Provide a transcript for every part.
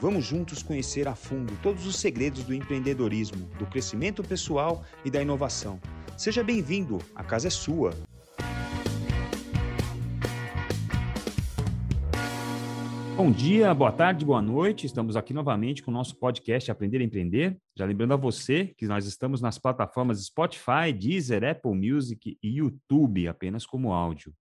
Vamos juntos conhecer a fundo todos os segredos do empreendedorismo, do crescimento pessoal e da inovação. Seja bem-vindo, a casa é sua. Bom dia, boa tarde, boa noite. Estamos aqui novamente com o nosso podcast Aprender a Empreender. Já lembrando a você que nós estamos nas plataformas Spotify, Deezer, Apple Music e YouTube, apenas como áudio.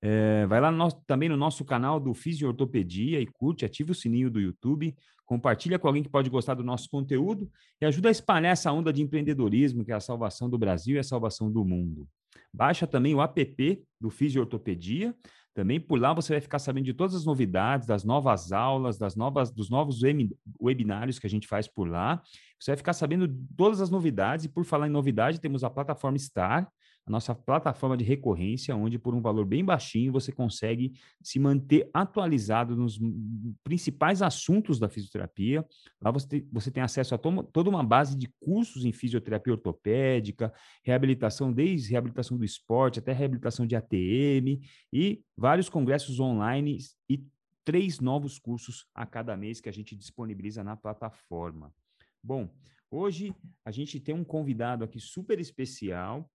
É, vai lá no, também no nosso canal do Fisiortopedia e curte, ativa o sininho do YouTube, compartilha com alguém que pode gostar do nosso conteúdo e ajuda a espalhar essa onda de empreendedorismo, que é a salvação do Brasil e a salvação do mundo. Baixa também o app do Fisiortopedia, também por lá você vai ficar sabendo de todas as novidades, das novas aulas, das novas, dos novos webinários que a gente faz por lá. Você vai ficar sabendo de todas as novidades, e por falar em novidade, temos a plataforma Star, a nossa plataforma de recorrência, onde por um valor bem baixinho você consegue se manter atualizado nos principais assuntos da fisioterapia. Lá você tem, você tem acesso a to toda uma base de cursos em fisioterapia ortopédica, reabilitação, desde reabilitação do esporte até reabilitação de ATM e vários congressos online e três novos cursos a cada mês que a gente disponibiliza na plataforma. Bom, hoje a gente tem um convidado aqui super especial,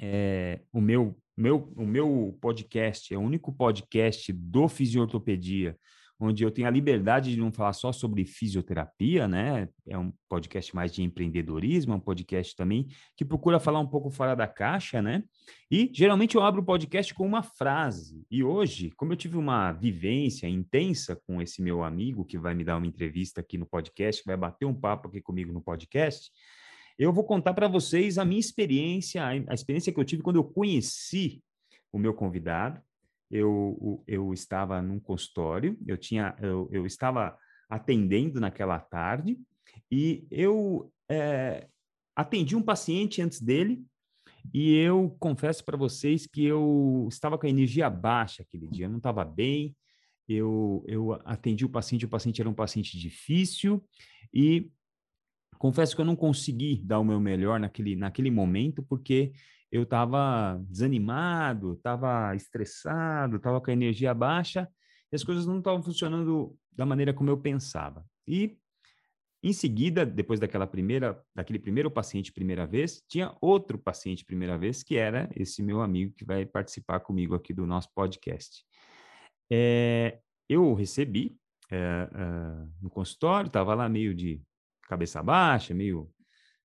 é, o, meu, meu, o meu podcast é o único podcast do Fisiortopedia, onde eu tenho a liberdade de não falar só sobre fisioterapia, né? É um podcast mais de empreendedorismo, é um podcast também que procura falar um pouco fora da caixa, né? E geralmente eu abro o podcast com uma frase. E hoje, como eu tive uma vivência intensa com esse meu amigo que vai me dar uma entrevista aqui no podcast, vai bater um papo aqui comigo no podcast, eu vou contar para vocês a minha experiência, a experiência que eu tive quando eu conheci o meu convidado. Eu, eu estava num consultório, eu, tinha, eu, eu estava atendendo naquela tarde e eu é, atendi um paciente antes dele e eu confesso para vocês que eu estava com a energia baixa aquele dia, eu não estava bem, eu, eu atendi o paciente, o paciente era um paciente difícil e confesso que eu não consegui dar o meu melhor naquele, naquele momento, porque eu estava desanimado, estava estressado, estava com a energia baixa e as coisas não estavam funcionando da maneira como eu pensava. E em seguida, depois daquela primeira, daquele primeiro paciente primeira vez, tinha outro paciente primeira vez que era esse meu amigo que vai participar comigo aqui do nosso podcast. É, eu recebi é, é, no consultório, estava lá meio de cabeça baixa, meio,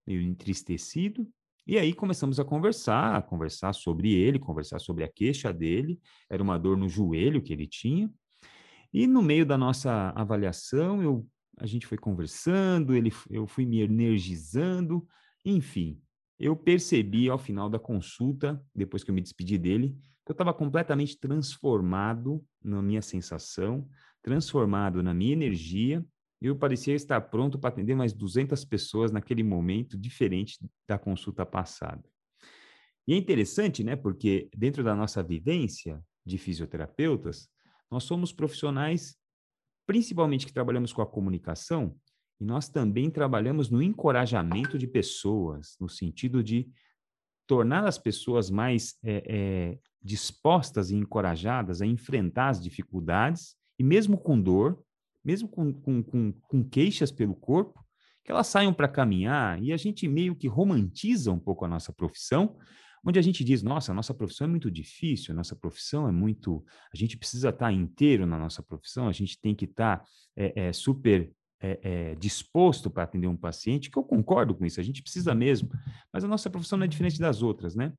meio entristecido. E aí começamos a conversar, a conversar sobre ele, conversar sobre a queixa dele. Era uma dor no joelho que ele tinha. E no meio da nossa avaliação, eu, a gente foi conversando, ele, eu fui me energizando, enfim. Eu percebi ao final da consulta, depois que eu me despedi dele, que eu estava completamente transformado na minha sensação, transformado na minha energia eu parecia estar pronto para atender mais 200 pessoas naquele momento, diferente da consulta passada. E é interessante, né? Porque dentro da nossa vivência de fisioterapeutas, nós somos profissionais, principalmente que trabalhamos com a comunicação, e nós também trabalhamos no encorajamento de pessoas, no sentido de tornar as pessoas mais é, é, dispostas e encorajadas a enfrentar as dificuldades, e mesmo com dor, mesmo com, com, com, com queixas pelo corpo, que elas saiam para caminhar e a gente meio que romantiza um pouco a nossa profissão, onde a gente diz, nossa, nossa profissão é muito difícil, nossa profissão é muito, a gente precisa estar tá inteiro na nossa profissão, a gente tem que estar é, é, super é, é, disposto para atender um paciente, que eu concordo com isso, a gente precisa mesmo, mas a nossa profissão não é diferente das outras, né?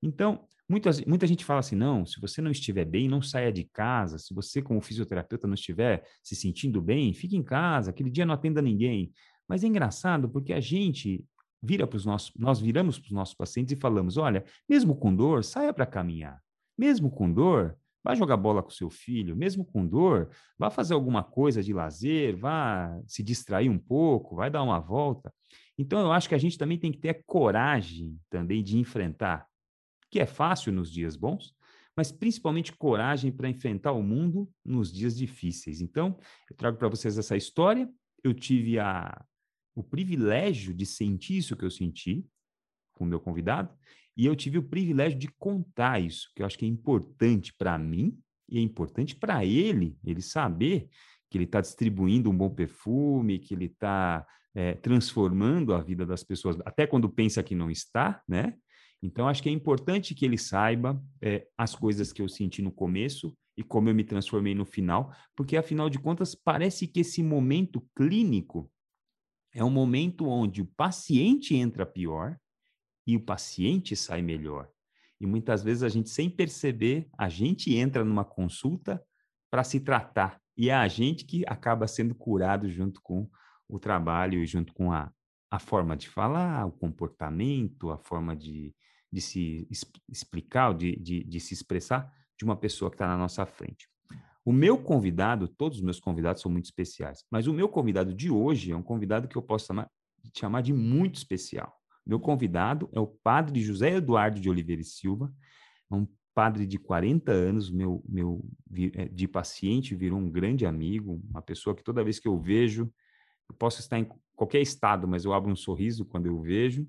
Então, muita, muita gente fala assim: não, se você não estiver bem, não saia de casa. Se você, como fisioterapeuta, não estiver se sentindo bem, fique em casa, aquele dia não atenda ninguém. Mas é engraçado porque a gente vira para os nossos, nós viramos para os nossos pacientes e falamos: olha, mesmo com dor, saia para caminhar. Mesmo com dor, vá jogar bola com seu filho, mesmo com dor, vá fazer alguma coisa de lazer, vá se distrair um pouco, vai dar uma volta. Então, eu acho que a gente também tem que ter coragem também de enfrentar, que é fácil nos dias bons, mas principalmente coragem para enfrentar o mundo nos dias difíceis. Então, eu trago para vocês essa história. Eu tive a, o privilégio de sentir isso que eu senti com o meu convidado, e eu tive o privilégio de contar isso, que eu acho que é importante para mim e é importante para ele, ele saber que ele está distribuindo um bom perfume, que ele está é, transformando a vida das pessoas, até quando pensa que não está, né? Então, acho que é importante que ele saiba é, as coisas que eu senti no começo e como eu me transformei no final, porque, afinal de contas, parece que esse momento clínico é um momento onde o paciente entra pior e o paciente sai melhor. E muitas vezes a gente, sem perceber, a gente entra numa consulta para se tratar. E é a gente que acaba sendo curado junto com o trabalho e junto com a, a forma de falar, o comportamento, a forma de, de se explicar, de, de, de se expressar de uma pessoa que está na nossa frente. O meu convidado, todos os meus convidados são muito especiais, mas o meu convidado de hoje é um convidado que eu posso chamar, chamar de muito especial. Meu convidado é o padre José Eduardo de Oliveira e Silva, é um padre de 40 anos, meu, meu é, de paciente, virou um grande amigo, uma pessoa que toda vez que eu vejo, eu posso estar em qualquer estado, mas eu abro um sorriso quando eu vejo.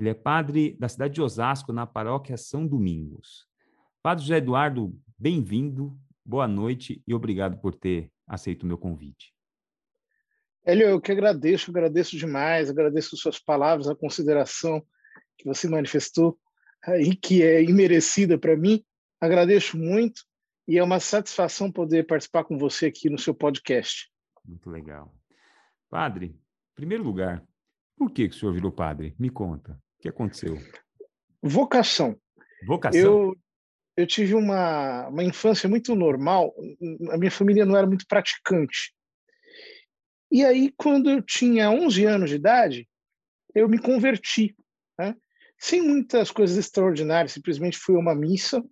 Ele é padre da cidade de Osasco, na paróquia São Domingos. Padre José Eduardo, bem-vindo, boa noite e obrigado por ter aceito o meu convite. Hélio, eu que agradeço, agradeço demais, agradeço suas palavras, a consideração que você manifestou e que é imerecida para mim. Agradeço muito e é uma satisfação poder participar com você aqui no seu podcast. Muito legal. Padre, em primeiro lugar, por que, que o senhor virou padre? Me conta. O que aconteceu? Vocação. Vocação? Eu, eu tive uma, uma infância muito normal. A minha família não era muito praticante. E aí, quando eu tinha 11 anos de idade, eu me converti. Né? Sem muitas coisas extraordinárias, simplesmente fui a uma missa.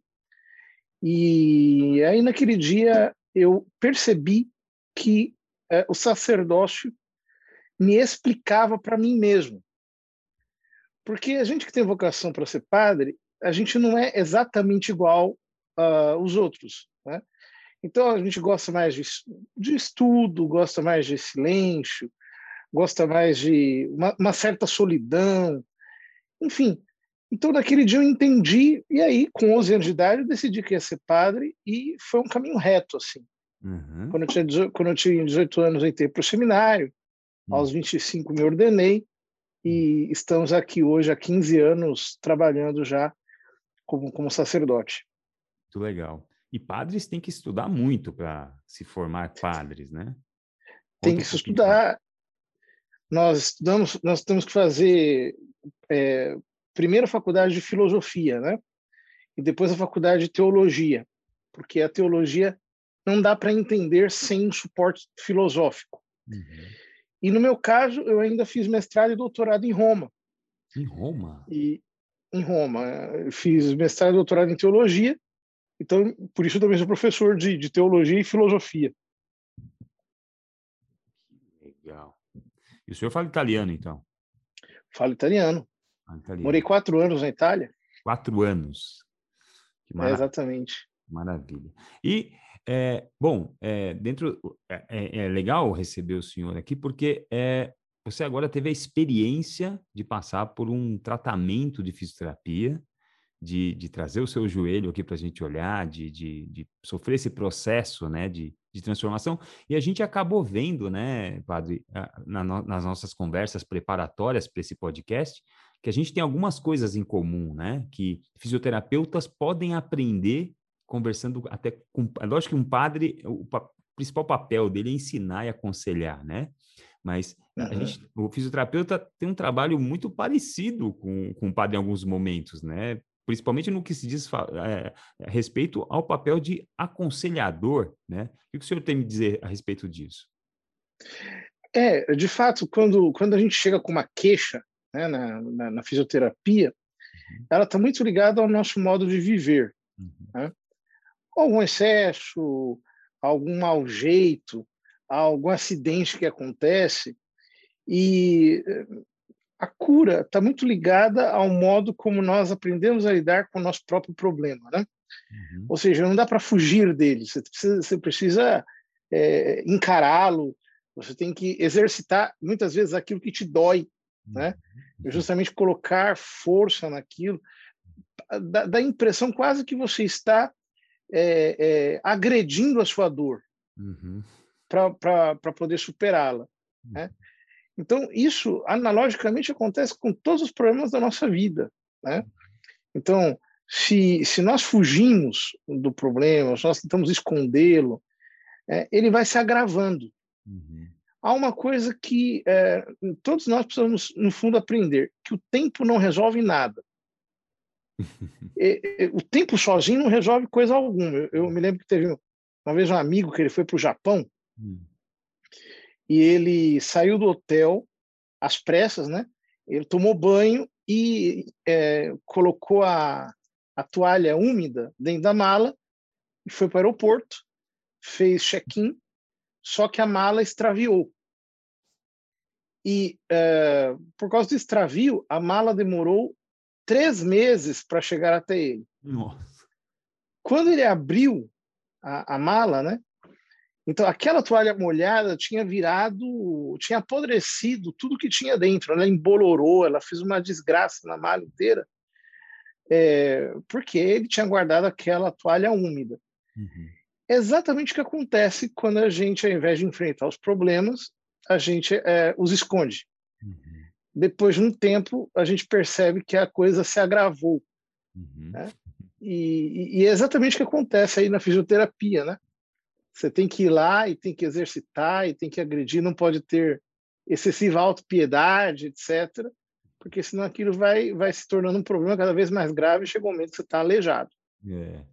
E aí, naquele dia, eu percebi que é, o sacerdócio me explicava para mim mesmo. Porque a gente que tem vocação para ser padre, a gente não é exatamente igual aos uh, outros. Né? Então a gente gosta mais de, de, estudo, gosta mais de silêncio, gosta mais de uma, uma, certa solidão, enfim. Então naquele dia eu entendi e aí com 11 anos de idade eu decidi que ia ser padre e foi um caminho reto assim. Uhum. Quando, eu tinha, quando eu tinha 18 anos eu entrei para o seminário, Hum. Aos 25 me ordenei e estamos aqui hoje há 15 anos trabalhando já como, como sacerdote. Muito legal. E padres têm que estudar muito para se formar padres, né? Tem que se estudar. Nós estudamos, nós temos que fazer é, primeiro a faculdade de filosofia, né? E depois a faculdade de teologia, porque a teologia não dá para entender sem suporte filosófico. Uhum. E no meu caso, eu ainda fiz mestrado e doutorado em Roma. Em Roma? E em Roma, eu fiz mestrado e doutorado em teologia. Então, por isso também sou professor de, de teologia e filosofia. Legal. E o senhor fala italiano, então? Falo italiano. Ah, italiano. Morei quatro anos na Itália. Quatro anos. É, exatamente. Maravilha. E é, bom, é, dentro é, é, é, legal receber o senhor aqui porque é, você agora teve a experiência de passar por um tratamento de fisioterapia, de, de trazer o seu joelho aqui para a gente olhar, de, de, de, sofrer esse processo, né, de, de transformação. E a gente acabou vendo, né, padre, na, nas nossas conversas preparatórias para esse podcast, que a gente tem algumas coisas em comum, né, que fisioterapeutas podem aprender conversando até com. Lógico que um padre, o pa, principal papel dele é ensinar e aconselhar, né? Mas uhum. gente, o fisioterapeuta tem um trabalho muito parecido com, com o padre em alguns momentos, né? Principalmente no que se diz é, a respeito ao papel de aconselhador, né? O que o senhor tem a dizer a respeito disso? É, de fato, quando, quando a gente chega com uma queixa né, na, na, na fisioterapia, uhum. ela está muito ligada ao nosso modo de viver. Uhum. Né? Algum excesso, algum mau jeito, algum acidente que acontece. E a cura está muito ligada ao modo como nós aprendemos a lidar com o nosso próprio problema, né? Uhum. Ou seja, não dá para fugir dele. Você precisa, você precisa é, encará-lo. Você tem que exercitar muitas vezes aquilo que te dói, né? Uhum. Justamente colocar força naquilo. Dá, dá a impressão quase que você está é, é, agredindo a sua dor uhum. para poder superá-la. Né? Uhum. Então, isso analogicamente acontece com todos os problemas da nossa vida. Né? Então, se, se nós fugimos do problema, se nós tentamos escondê-lo, é, ele vai se agravando. Uhum. Há uma coisa que é, todos nós precisamos, no fundo, aprender: que o tempo não resolve nada. E, e, o tempo sozinho não resolve coisa alguma. Eu, eu, me lembro que teve uma vez um amigo que ele foi para o Japão. Uhum e ele saiu do hotel às pressas, né? Ele tomou banho e é, colocou a, a toalha úmida dentro da mala e foi para o aeroporto, fez check-in, só que a mala extraviou. E é, por causa do extravio, a mala demorou três meses para chegar até ele. Nossa. Quando ele abriu a, a mala, né? Então, aquela toalha molhada tinha virado, tinha apodrecido tudo que tinha dentro. Ela embolorou, ela fez uma desgraça na mala inteira, é, porque ele tinha guardado aquela toalha úmida. Uhum. Exatamente o que acontece quando a gente, ao invés de enfrentar os problemas, a gente é, os esconde. Uhum. Depois de um tempo, a gente percebe que a coisa se agravou. Uhum. Né? E, e, é exatamente o que acontece aí na fisioterapia, né? Você tem que ir lá e tem que exercitar e tem que agredir, não pode ter excessiva autopiedade, etc. Porque senão aquilo vai, vai se tornando um problema cada vez mais grave e chega um momento que você está aleijado. É.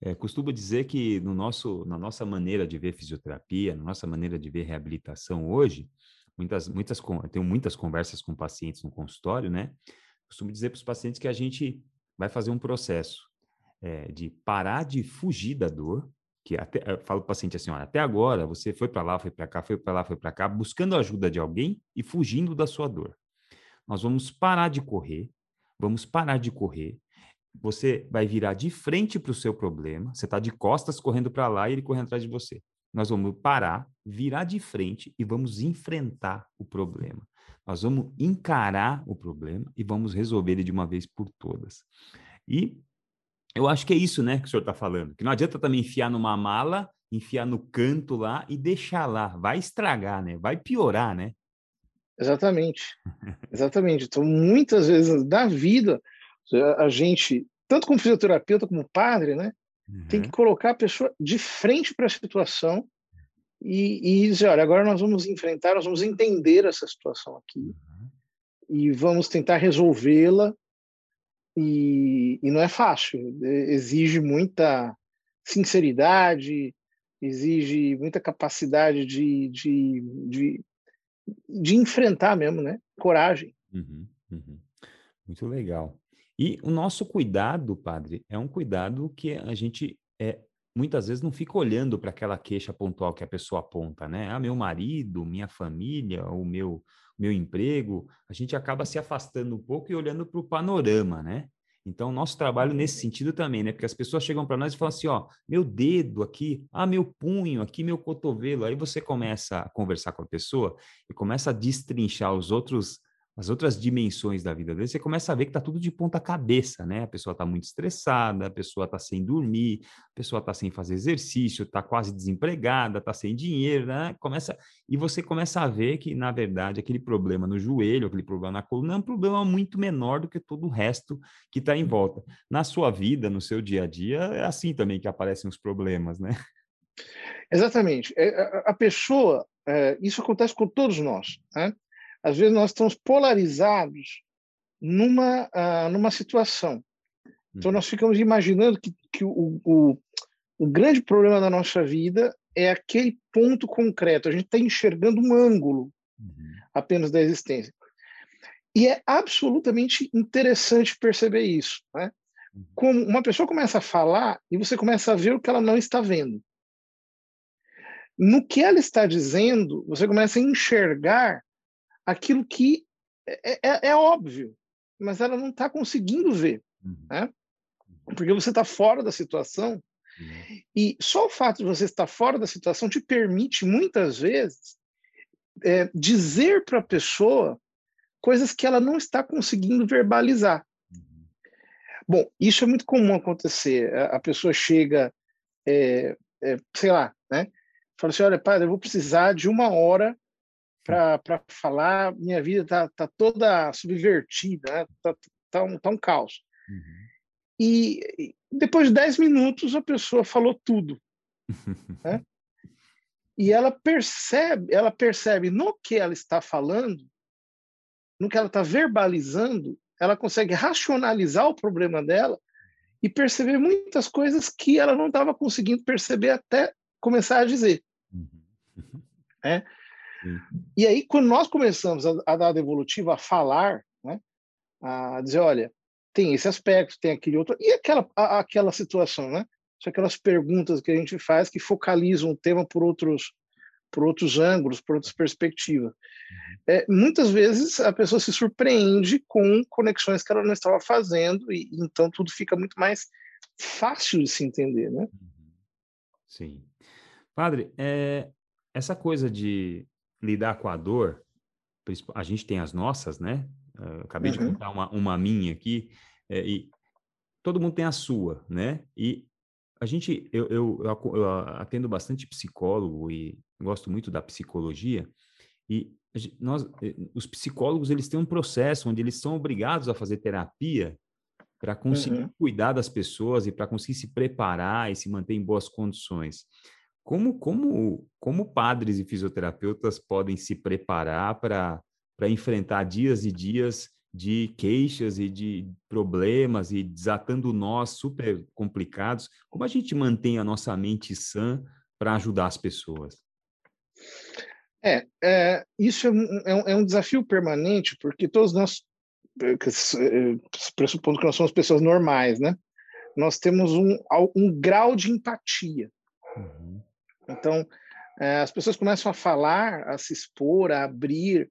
É, costumo dizer que no nosso, na nossa maneira de ver fisioterapia, na nossa maneira de ver reabilitação hoje, muitas, muitas, tenho muitas conversas com pacientes no consultório, né? Costumo dizer para os pacientes que a gente vai fazer um processo é, de parar de fugir da dor, que até, eu falo para o paciente assim, olha, até agora você foi para lá, foi para cá, foi para lá, foi para cá, buscando a ajuda de alguém e fugindo da sua dor. Nós vamos parar de correr, vamos parar de correr. Você vai virar de frente para o seu problema. Você está de costas correndo para lá e ele correndo atrás de você. Nós vamos parar, virar de frente e vamos enfrentar o problema. Nós vamos encarar o problema e vamos resolver ele de uma vez por todas. E eu acho que é isso, né, que o senhor está falando. Que não adianta também enfiar numa mala, enfiar no canto lá e deixar lá. Vai estragar, né? Vai piorar, né? Exatamente. Exatamente. Então, muitas vezes na vida, a gente, tanto como fisioterapeuta como padre, né, uhum. tem que uhum. colocar a pessoa de frente para a situação e, e, dizer: olha, agora nós vamos enfrentar, nós vamos entender essa situação aqui uhum. e vamos tentar resolvê-la e, e não é fácil, exige muita sinceridade, exige muita capacidade de, de, de, de enfrentar mesmo, né? Coragem. Uhum, uhum. Muito legal. E o nosso cuidado, padre, é um cuidado que a gente é, muitas vezes não fica olhando para aquela queixa pontual que a pessoa aponta, né? Ah, meu marido, minha família, o meu meu emprego, a gente acaba se afastando um pouco e olhando para o panorama, né? Então, nosso trabalho nesse sentido também, né? Porque as pessoas chegam para nós e falam assim: ó, meu dedo aqui, ah, meu punho aqui, meu cotovelo. Aí você começa a conversar com a pessoa e começa a destrinchar os outros as outras dimensões da vida dele, você começa a ver que está tudo de ponta cabeça, né? A pessoa está muito estressada, a pessoa está sem dormir, a pessoa está sem fazer exercício, está quase desempregada, está sem dinheiro, né? Começa e você começa a ver que na verdade aquele problema no joelho, aquele problema na coluna é um problema muito menor do que todo o resto que está em volta. Na sua vida, no seu dia a dia, é assim também que aparecem os problemas, né? Exatamente. É, a pessoa, é, isso acontece com todos nós, né? Às vezes nós estamos polarizados numa, uh, numa situação. Então, nós ficamos imaginando que, que o, o, o grande problema da nossa vida é aquele ponto concreto. A gente está enxergando um ângulo uhum. apenas da existência. E é absolutamente interessante perceber isso. Né? Uhum. Como uma pessoa começa a falar e você começa a ver o que ela não está vendo. No que ela está dizendo, você começa a enxergar aquilo que é, é, é óbvio, mas ela não está conseguindo ver, uhum. né? Porque você está fora da situação uhum. e só o fato de você estar fora da situação te permite muitas vezes é, dizer para a pessoa coisas que ela não está conseguindo verbalizar. Uhum. Bom, isso é muito comum acontecer. A, pessoa chega, é, é, sei lá, né? Fala assim, olha, padre, eu vou precisar de uma hora para falar, minha vida tá, tá toda subvertida, né? tá, tá, um, tá um caos. Uhum. E, depois de 10 minutos a pessoa falou tudo. né? E ela percebe, ela percebe no que ela está falando, no que ela está verbalizando, ela consegue racionalizar o problema dela e perceber muitas coisas que ela não estava conseguindo perceber até começar a dizer. Uhum. É? E aí, quando nós começamos a, a dada evolutiva a falar, né, a dizer, olha, tem esse aspecto, tem aquele outro, e aquela, a, aquela situação, né? São aquelas perguntas que a gente faz que focalizam o tema por outros, por outros ângulos, por outras perspectivas. Uhum. É, muitas vezes a pessoa se surpreende com conexões que ela não estava fazendo, e então tudo fica muito mais fácil de se entender, né? Uhum. Sim. Padre, é, essa coisa de lidar com a dor, a gente tem as nossas, né? Eu acabei uhum. de contar uma, uma minha aqui, é, e todo mundo tem a sua, né? E a gente, eu, eu, eu, atendo bastante psicólogo e gosto muito da psicologia, e nós, os psicólogos, eles têm um processo onde eles são obrigados a fazer terapia para conseguir uhum. cuidar das pessoas e para conseguir se preparar e se manter em boas condições. Como, como, como padres e fisioterapeutas podem se preparar para enfrentar dias e dias de queixas e de problemas e desatando nós super complicados? Como a gente mantém a nossa mente sã para ajudar as pessoas? É, é isso é um, é um, é desafio permanente, porque todos nós, eh, eh, pressupondo que nós somos pessoas normais, né? Nós temos um, um grau de empatia. Uhum. Então, é, as pessoas começam a falar, a se expor, a abrir,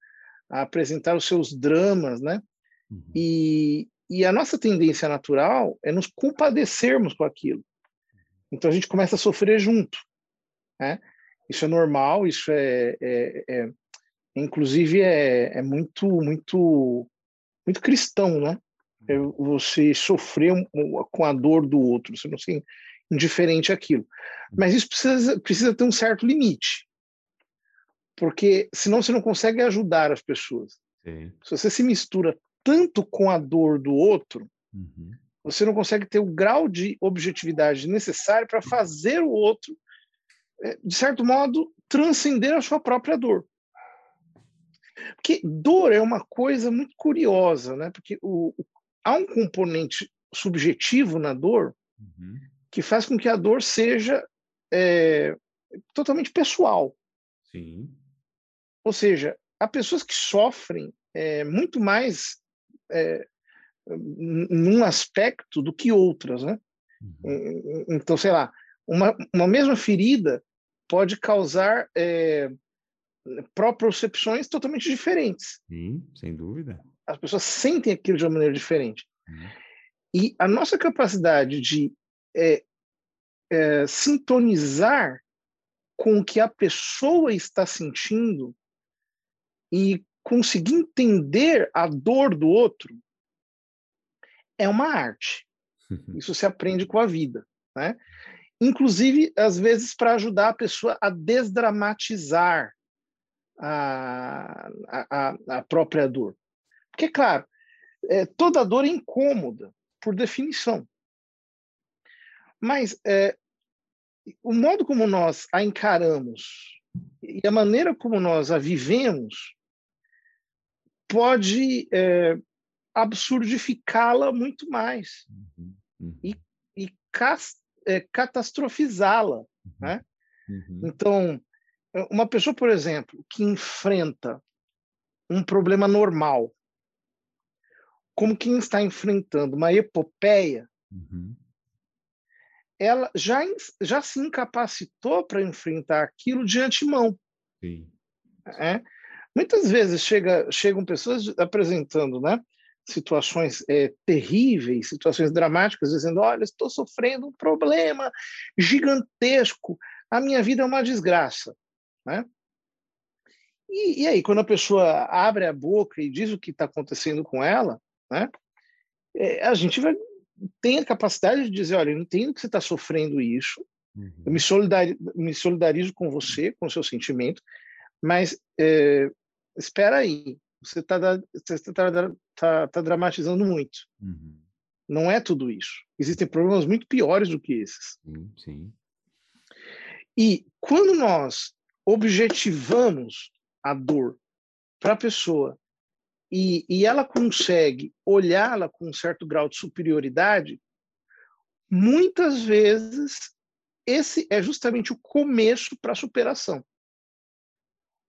a apresentar os seus dramas, né? Uhum. E, e a nossa tendência natural é nos compadecermos com aquilo. Então a gente começa a sofrer junto, né? Isso é normal, isso é, é, é inclusive é, é, muito muito muito cristão, né? É você sofrer com a dor do outro, você não se indiferente àquilo. Mas isso precisa, precisa ter um certo limite. Porque senão você não consegue ajudar as pessoas. Sim. Se você se mistura tanto com a dor do outro, uhum. você não consegue ter o grau de objetividade necessário para fazer o outro, eh, de certo modo, transcender a sua própria dor. Porque dor é uma coisa muito curiosa, né? Porque o, há um componente subjetivo na dor uhum que faz com que a dor seja é, totalmente pessoal. Sim. Ou seja, há pessoas que sofrem é, muito mais é, num aspecto do que outras, né? Uhum. Então, sei lá, uma, uma mesma ferida pode causar é, propriocepções totalmente diferentes. Sim, sem dúvida. As pessoas sentem aquilo de uma maneira diferente. Uhum. E a nossa capacidade de é, é, sintonizar com o que a pessoa está sentindo e conseguir entender a dor do outro é uma arte. Isso se aprende com a vida, né? Inclusive, às vezes, para ajudar a pessoa a desdramatizar a, a, a própria dor. Porque, claro, é, toda dor é incômoda, por definição. Mas é, o modo como nós a encaramos e a maneira como nós a vivemos pode é, absurdificá-la muito mais uhum, uhum. e, e é, catastrofizá-la. Uhum, né? Uhum. Então, uma pessoa, por exemplo, que enfrenta um problema normal, como quem está enfrentando uma epopeia, uhum ela já, já se incapacitou para enfrentar aquilo de antemão. Sim. É? Muitas vezes chega, chegam pessoas apresentando né, situações é, terríveis, situações dramáticas, dizendo: Olha, estou sofrendo um problema gigantesco, a minha vida é uma desgraça. Né? E, e aí, quando a pessoa abre a boca e diz o que está acontecendo com ela, né, é, a gente vai, tem a capacidade de dizer: Olha, eu entendo que você está sofrendo isso, uhum. eu me solidarizo, me solidarizo com você, com o seu sentimento, mas é, espera aí, você está tá, tá, tá dramatizando muito. Uhum. Não é tudo isso. Existem problemas muito piores do que esses. Sim, sim. E quando nós objetivamos a dor para a pessoa e, e ela consegue olhá-la com um certo grau de superioridade, muitas vezes esse é justamente o começo para a superação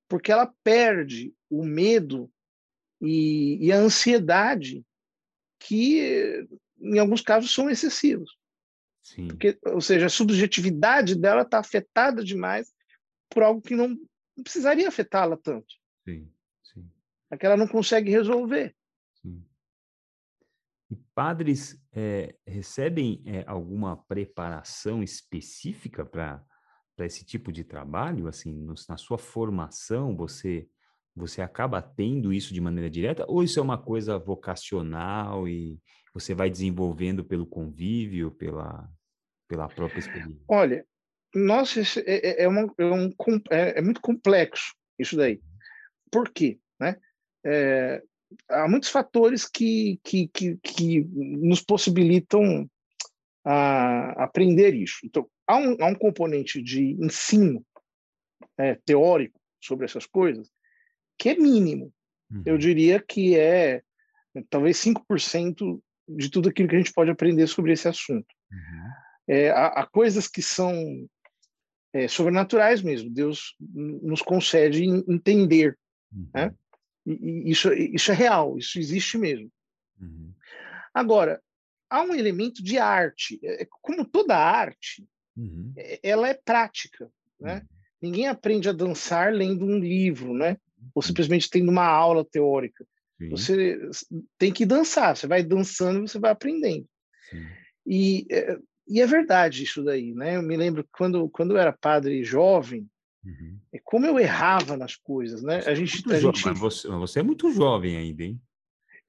porque ela perde o medo e, e, a ansiedade que, em alguns casos, são excessivos. Sim. Porque, ou seja, a subjetividade dela está afetada demais por algo que não, precisaria afetá-la tanto. Sim. É que ela não consegue resolver. Sim. E padres é, recebem é, alguma preparação específica para esse tipo de trabalho, assim, no, na sua formação, você você acaba tendo isso de maneira direta ou isso é uma coisa vocacional e você vai desenvolvendo pelo convívio, pela pela própria experiência? Olha, nossa, é, é, é, uma, é, um, é, é muito complexo isso daí. Uhum. Por quê? Né? É, há muitos fatores que, que, que, que nos possibilitam a aprender isso. Então, há um, há um componente de ensino é, teórico sobre essas coisas que é mínimo. Uhum. Eu diria que é talvez 5% de tudo aquilo que a gente pode aprender sobre esse assunto. Uhum. É, há, há, coisas que são é, sobrenaturais mesmo. Deus nos concede entender. Uhum. Né? E, e isso, isso é real, isso existe mesmo. Uhum. Agora, há um elemento de arte. É, como toda arte, uhum. É, ela é prática, né? Uhum. Ninguém aprende a dançar lendo um livro, né? Ou simplesmente tendo uma aula teórica. Sim. Você tem que dançar. Você vai dançando, você vai aprendendo. E, é, e é verdade isso daí, né? Eu me lembro quando quando eu era padre jovem, uhum. É como eu errava nas coisas, né? Você a gente, é a gente... Mas você, você é muito jovem ainda, hein?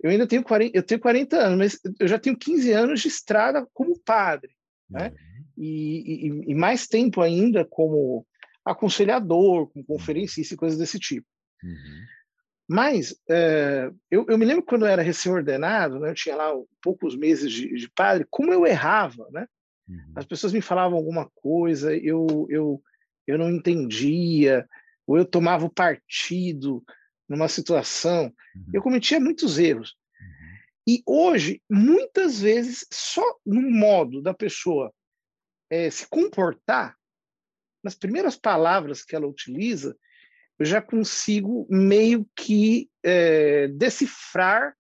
Eu ainda tenho 40, eu tenho 40 anos, mas eu já tenho 15 anos de estrada como padre, né? Uhum. E, e, e, mais tempo ainda como aconselhador, como conferencista e coisas desse tipo. Uhum. Mas é, eu, eu, me lembro quando eu era recém-ordenado, né, eu tinha lá poucos meses de, de padre, como eu errava, né? Uhum. As pessoas me falavam alguma coisa, eu, eu, eu não entendia, ou eu tomava o partido, numa situação, uhum. eu cometia muitos erros. Uhum. E hoje, muitas vezes, só no modo da pessoa é, se comportar, nas primeiras palavras que ela utiliza, eu já consigo meio que é, decifrar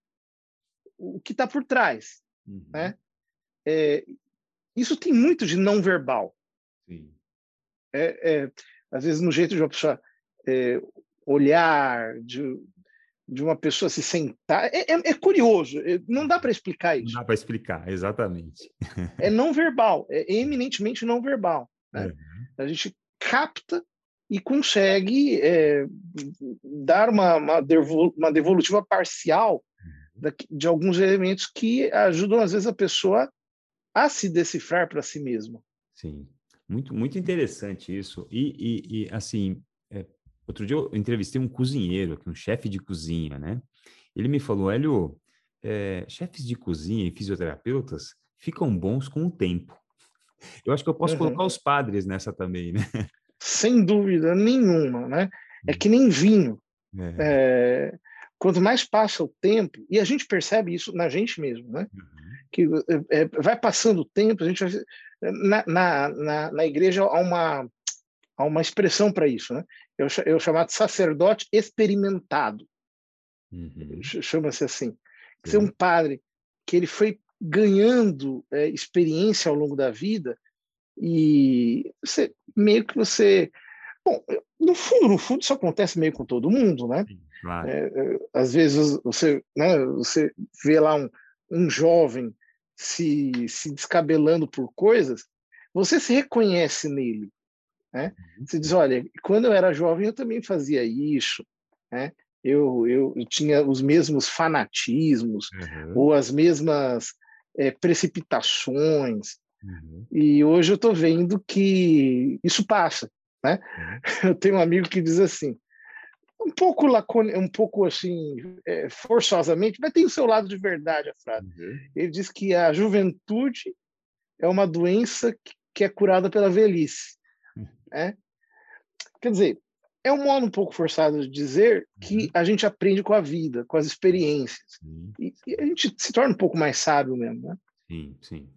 o que está por trás. Uhum. Né? É, isso tem muito de não verbal. É, é, às vezes, no jeito de uma pessoa é, olhar, de, de uma pessoa se sentar. É, é, é curioso, é, não dá para explicar isso. Não dá para explicar, exatamente. é não verbal, é eminentemente não verbal. Né? Uhum. A gente capta e consegue é, dar uma, uma, uma devolutiva parcial uhum. de alguns elementos que ajudam, às vezes, a pessoa a se decifrar para si mesma. Sim, muito, muito interessante isso. E, e, e assim, Outro dia eu entrevistei um cozinheiro, um chefe de cozinha, né? Ele me falou, Hélio, é, chefes de cozinha e fisioterapeutas ficam bons com o tempo. Eu acho que eu posso uhum. colocar os padres nessa também, né? Sem dúvida nenhuma, né? É que nem vinho. É. É, quanto mais passa o tempo, e a gente percebe isso na gente mesmo, né? Uhum. Que é, vai passando o tempo, a gente vai, na, na, na, na igreja há uma, há uma expressão para isso, né? eu, eu chamado sacerdote experimentado. Uhum. Chama-se assim. Ser um padre que ele foi ganhando é, experiência ao longo da vida e você, meio que você... Bom, no fundo, no fundo, isso acontece meio com todo mundo, né? Claro. É, é, às vezes você, né, você vê lá um, um jovem se, se descabelando por coisas, você se reconhece nele. Né? Uhum. Você diz, olha, quando eu era jovem eu também fazia isso, né? eu, eu, eu tinha os mesmos fanatismos uhum. ou as mesmas é, precipitações, uhum. e hoje eu estou vendo que isso passa. Né? Uhum. Eu tenho um amigo que diz assim, um pouco lacone, um pouco assim, é, forçosamente, mas tem o seu lado de verdade a frase. Uhum. Ele diz que a juventude é uma doença que, é curada pela velhice. Né? Quer dizer, é um modo um pouco forçado de dizer que uhum. a gente aprende com a vida, com as experiências. E, e, a gente se torna um pouco mais sábio mesmo, né? Sim, sim.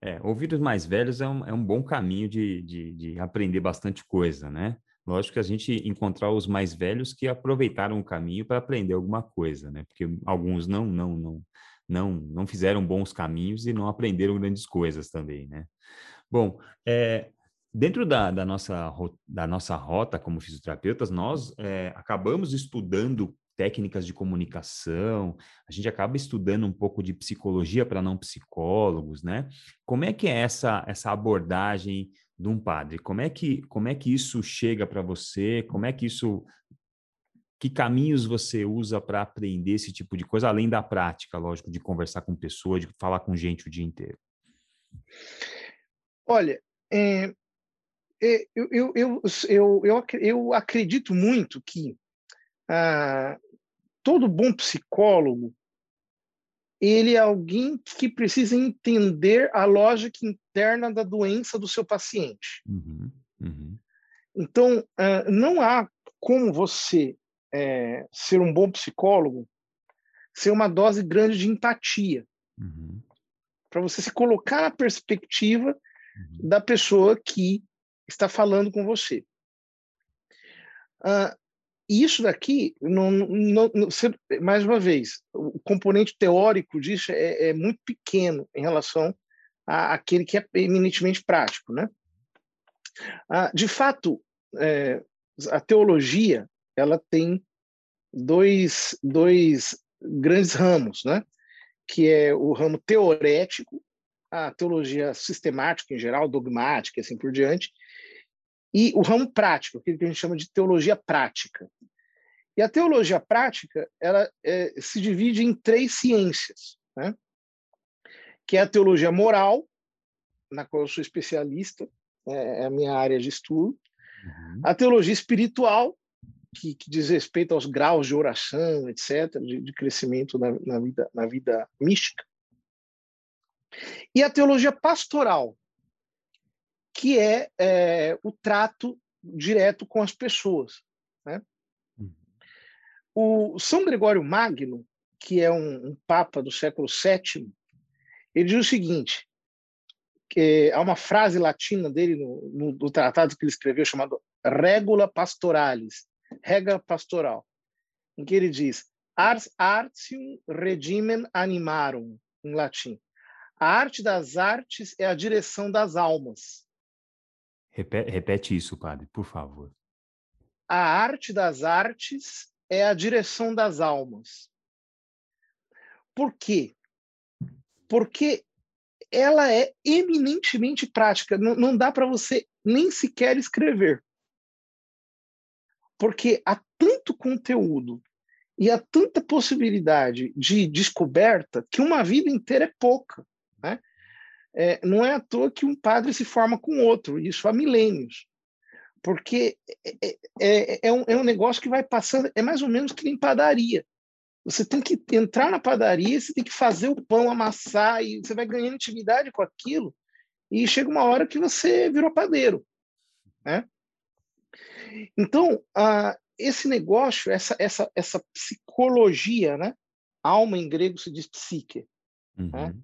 É, ouvir os mais velhos é um, é um bom caminho de, de, de aprender bastante coisa, né? Lógico que a gente encontrar os mais velhos que aproveitaram o caminho para aprender alguma coisa, né? Porque alguns não, não, não, não, não fizeram bons caminhos e não aprenderam grandes coisas também, né? Bom, é, Dentro da, da, nossa, da nossa rota como fisioterapeutas, nós é, acabamos estudando técnicas de comunicação, a gente acaba estudando um pouco de psicologia para não psicólogos, né? Como é que é essa, essa abordagem de um padre? Como é que, como é que isso chega para você? Como é que isso. Que caminhos você usa para aprender esse tipo de coisa, além da prática, lógico, de conversar com pessoas, de falar com gente o dia inteiro? Olha, é, é, eu, eu, eu, eu, eu, acredito muito que ah, todo bom psicólogo ele é alguém que precisa entender a lógica interna da doença do seu paciente. Uhum, uhum. Então, ah, não há como você é, ser um bom psicólogo ser uma dose grande de empatia. Uhum. Para você se colocar na perspectiva uhum. da pessoa que está falando com você. Uh, isso daqui, não, não, não, mais uma vez, o componente teórico disso é, é muito pequeno em relação àquele que é eminentemente prático. Né? Uh, de fato, é, a teologia ela tem dois, dois grandes ramos, né? que é o ramo teorético, a teologia sistemática em geral, dogmática e assim por diante, e o ramo prático, aquilo que a gente chama de teologia prática. E a teologia prática ela é, se divide em três ciências, né? que é a teologia moral, na qual eu sou especialista, é, é a minha área de estudo, uhum. a teologia espiritual, que, que, diz respeito aos graus de oração, etc., de, de crescimento na, na, vida, na vida mística, e a teologia pastoral, que é, é o trato direto com as pessoas. Né? Uhum. O São Gregório Magno, que é um, um, papa do século VII, ele diz o seguinte: que há uma frase latina dele no, no, no tratado que ele escreveu chamado Regula Pastoralis, regra pastoral, em que ele diz ars artium regimen animarum, em latim. A arte das artes é a direção das almas. Repete, repete isso, padre, por favor. A arte das artes é a direção das almas. Por quê? Porque ela é eminentemente prática. Não, não dá para você nem sequer escrever. Porque há tanto conteúdo e há tanta possibilidade de descoberta que uma vida inteira é pouca. Né? É, não é à toa que um padre se forma com outro, isso há milênios. Porque é, é, é, é, um, é um negócio que vai passando, é mais ou menos que nem padaria. Você tem que entrar na padaria, você tem que fazer o pão, amassar, e você vai ganhando intimidade com aquilo, e chega uma hora que você virou padeiro. Né? Então, ah, esse negócio, essa, essa, essa psicologia, né? alma em grego se diz psique, né? uhum. né?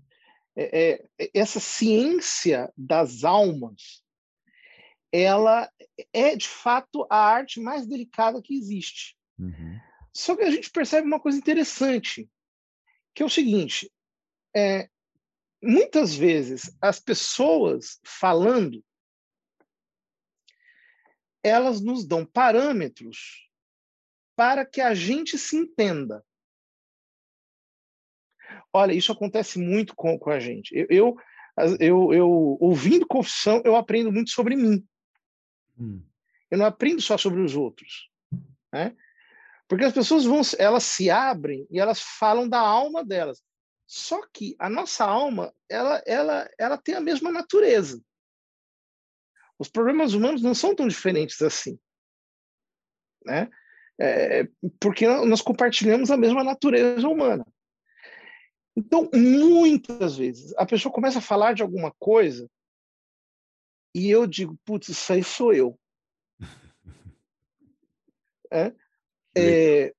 É, é, essa ciência das almas, ela é de fato a arte mais delicada que existe. Uhum. Só que a gente percebe uma coisa interessante, que é o seguinte: é, muitas vezes as pessoas falando, elas nos dão parâmetros para que a gente se entenda. Olha, isso acontece muito com, com a gente. Eu, eu, eu, eu, ouvindo confissão, eu aprendo muito sobre mim. Hum. Eu não aprendo só sobre os outros. Né? Porque as pessoas vão, elas se abrem e elas falam da alma delas. Só que a nossa alma, ela, ela, ela tem a mesma natureza. Os problemas humanos não são tão diferentes assim. Né? É, porque nós compartilhamos a mesma natureza humana. Então, muitas vezes, a pessoa começa a falar de alguma coisa e eu digo, putz, isso aí sou eu. É? É,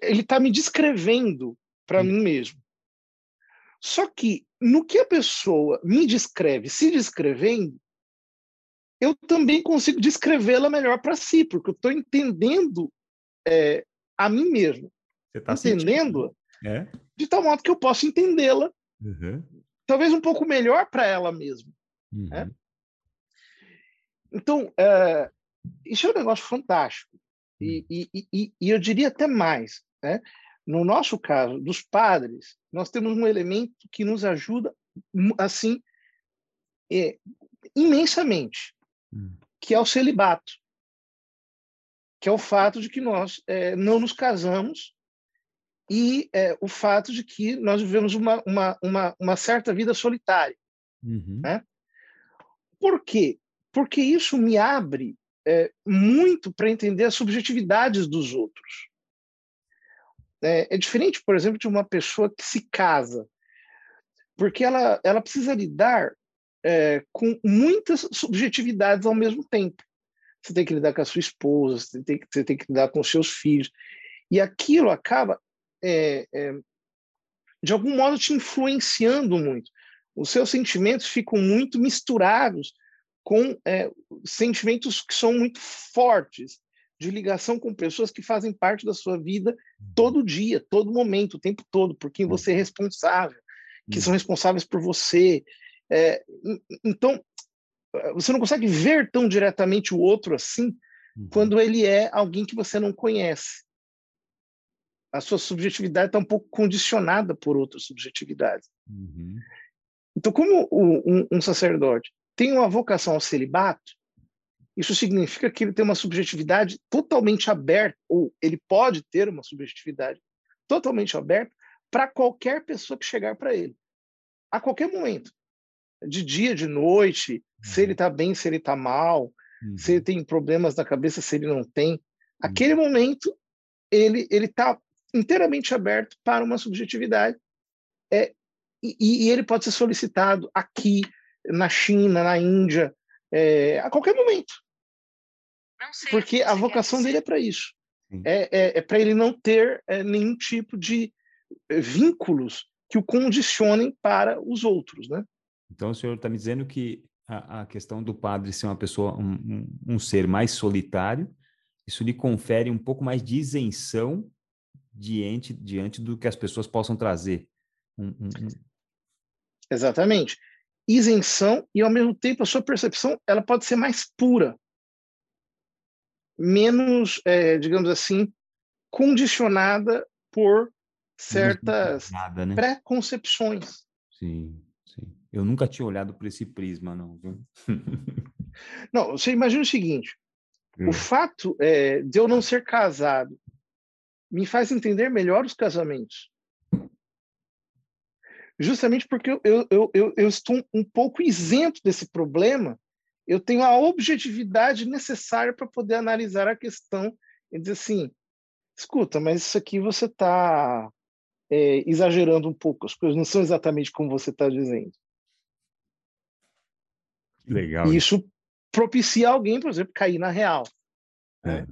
ele está me descrevendo para mim mesmo. Só que no que a pessoa me descreve, se descrevendo, eu também consigo descrevê-la melhor para si, porque eu estou entendendo é, a mim mesmo. Você está entendendo é? De tal modo que eu posso entendê-la, uhum. talvez um pouco melhor para ela mesma. Uhum. Né? Então, é, isso é um negócio fantástico. E, hum. e, e, e, eu diria até mais. Né? No nosso caso, dos padres, nós temos um elemento que nos ajuda, assim, é, imensamente, hum. que é o celibato, que é o fato de que nós é, não nos casamos e é, o fato de que nós vivemos uma, uma, uma, uma certa vida solitária. Uhum. Né? Por quê? Porque isso me abre é, muito para entender as subjetividades dos outros. É, é, diferente, por exemplo, de uma pessoa que se casa, porque ela, ela precisa lidar é, com muitas subjetividades ao mesmo tempo. Você tem que lidar com a sua esposa, você tem, você tem que lidar com os seus filhos, e aquilo acaba, é, é, de algum modo, te influenciando muito. Os seus sentimentos ficam muito misturados com é, sentimentos que são muito fortes, de ligação com pessoas que fazem parte da sua vida todo dia, todo momento, o tempo todo, por quem você é responsável, que são responsáveis por você. É, então, você não consegue ver tão diretamente o outro assim uhum. quando ele é alguém que você não conhece. A sua subjetividade está um pouco condicionada por outras subjetividades. Uhum. Então, como um, um sacerdote tem uma vocação ao celibato, isso significa que ele tem uma subjetividade totalmente aberta, ou ele pode ter uma subjetividade totalmente aberta para qualquer pessoa que chegar para ele, a qualquer momento, de dia, de noite, uhum. se ele está bem, se ele está mal, uhum. se ele tem problemas na cabeça, se ele não tem. Uhum. Aquele momento, ele ele está inteiramente aberto para uma subjetividade é, e, e ele pode ser solicitado aqui, na China, na Índia, é, a qualquer momento. Porque a vocação dele é para isso. É, é, é para ele não ter é, nenhum tipo de é, vínculos que o condicionem para os outros, né? Então o senhor está me dizendo que a, a, questão do padre ser uma pessoa, um, um, um, ser mais solitário, isso lhe confere um pouco mais de isenção diante, diante do que as pessoas possam trazer. Um, Exatamente isenção e ao mesmo tempo a sua percepção ela pode ser mais pura, menos, é, digamos assim, condicionada por certas né? preconcepções. Sim, sim. Eu nunca tinha olhado por esse prisma, não. não, você imagina o seguinte: hum. o fato é, de eu não ser casado me faz entender melhor os casamentos justamente porque eu, eu, eu, eu estou um pouco isento desse problema, eu tenho a objetividade necessária para poder analisar a questão e dizer assim, escuta, mas isso aqui você está é, exagerando um pouco, as coisas não são exatamente como você está dizendo. Legal. E isso propicia alguém, por exemplo, cair na real. Né?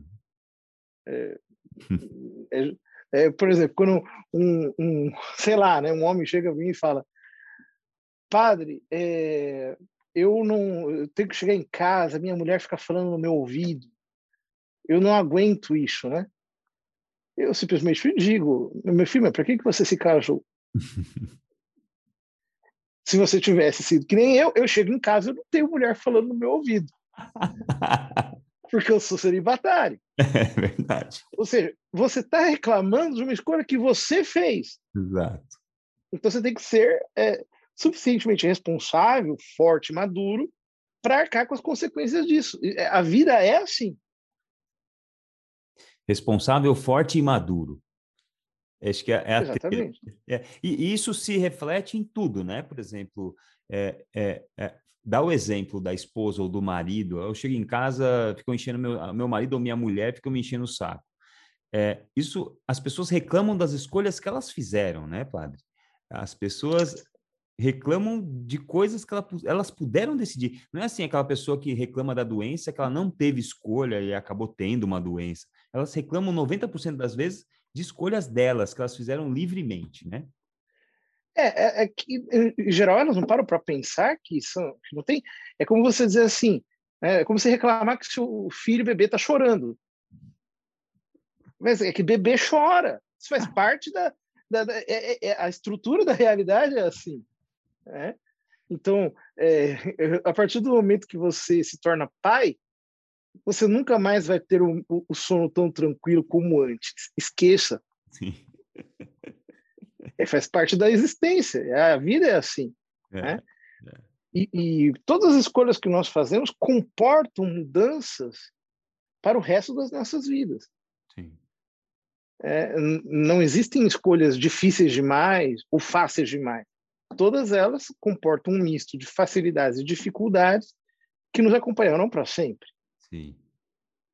É. É, é, por exemplo, quando um, um, sei lá, né, um homem chega a mim e fala, padre, é, eu não eu tenho que chegar em casa, minha mulher fica falando no meu ouvido, eu não aguento isso, né? Eu simplesmente digo, meu filho, para que que você se casou? se você tivesse sido que nem eu, eu chego em casa, eu não tenho mulher falando no meu ouvido. porque eu sou celibatário. É verdade. Ou seja, você está reclamando de uma escolha que você fez. Exato. Então você tem que ser é, suficientemente responsável, forte, maduro para arcar com as consequências disso. É, a vida é assim. Responsável, forte e maduro. Acho que é, é Exatamente. A... É, e isso se reflete em tudo, né? Por exemplo, é, é, é, dá o exemplo da esposa ou do marido. Eu chego em casa, fico enchendo meu, meu marido ou minha mulher, ficam me enchendo o saco. É, isso, as pessoas reclamam das escolhas que elas fizeram, né, padre? As pessoas reclamam de coisas que ela, elas puderam decidir. Não é assim aquela pessoa que reclama da doença que ela não teve escolha e acabou tendo uma doença. Elas reclamam 90% das vezes de escolhas delas, que elas fizeram livremente, né? É, é, é que, em geral, elas não param para pensar que, são, que não tem. É como você dizer assim, né, é como você reclamar que seu filho bebê está chorando. Mas é que bebê chora. Isso faz parte da, da, da é, é, é a estrutura da realidade é assim. Né? Então, é, a partir do momento que você se torna pai, você nunca mais vai ter o, o sono tão tranquilo como antes. Esqueça. Sim. É, faz parte da existência. A vida é assim. É, né? é. E, e, todas as escolhas que nós fazemos comportam mudanças para o resto das nossas vidas. É, não existem escolhas difíceis demais ou fáceis demais todas elas comportam um misto de facilidades e dificuldades que nos acompanharão para sempre. Sim,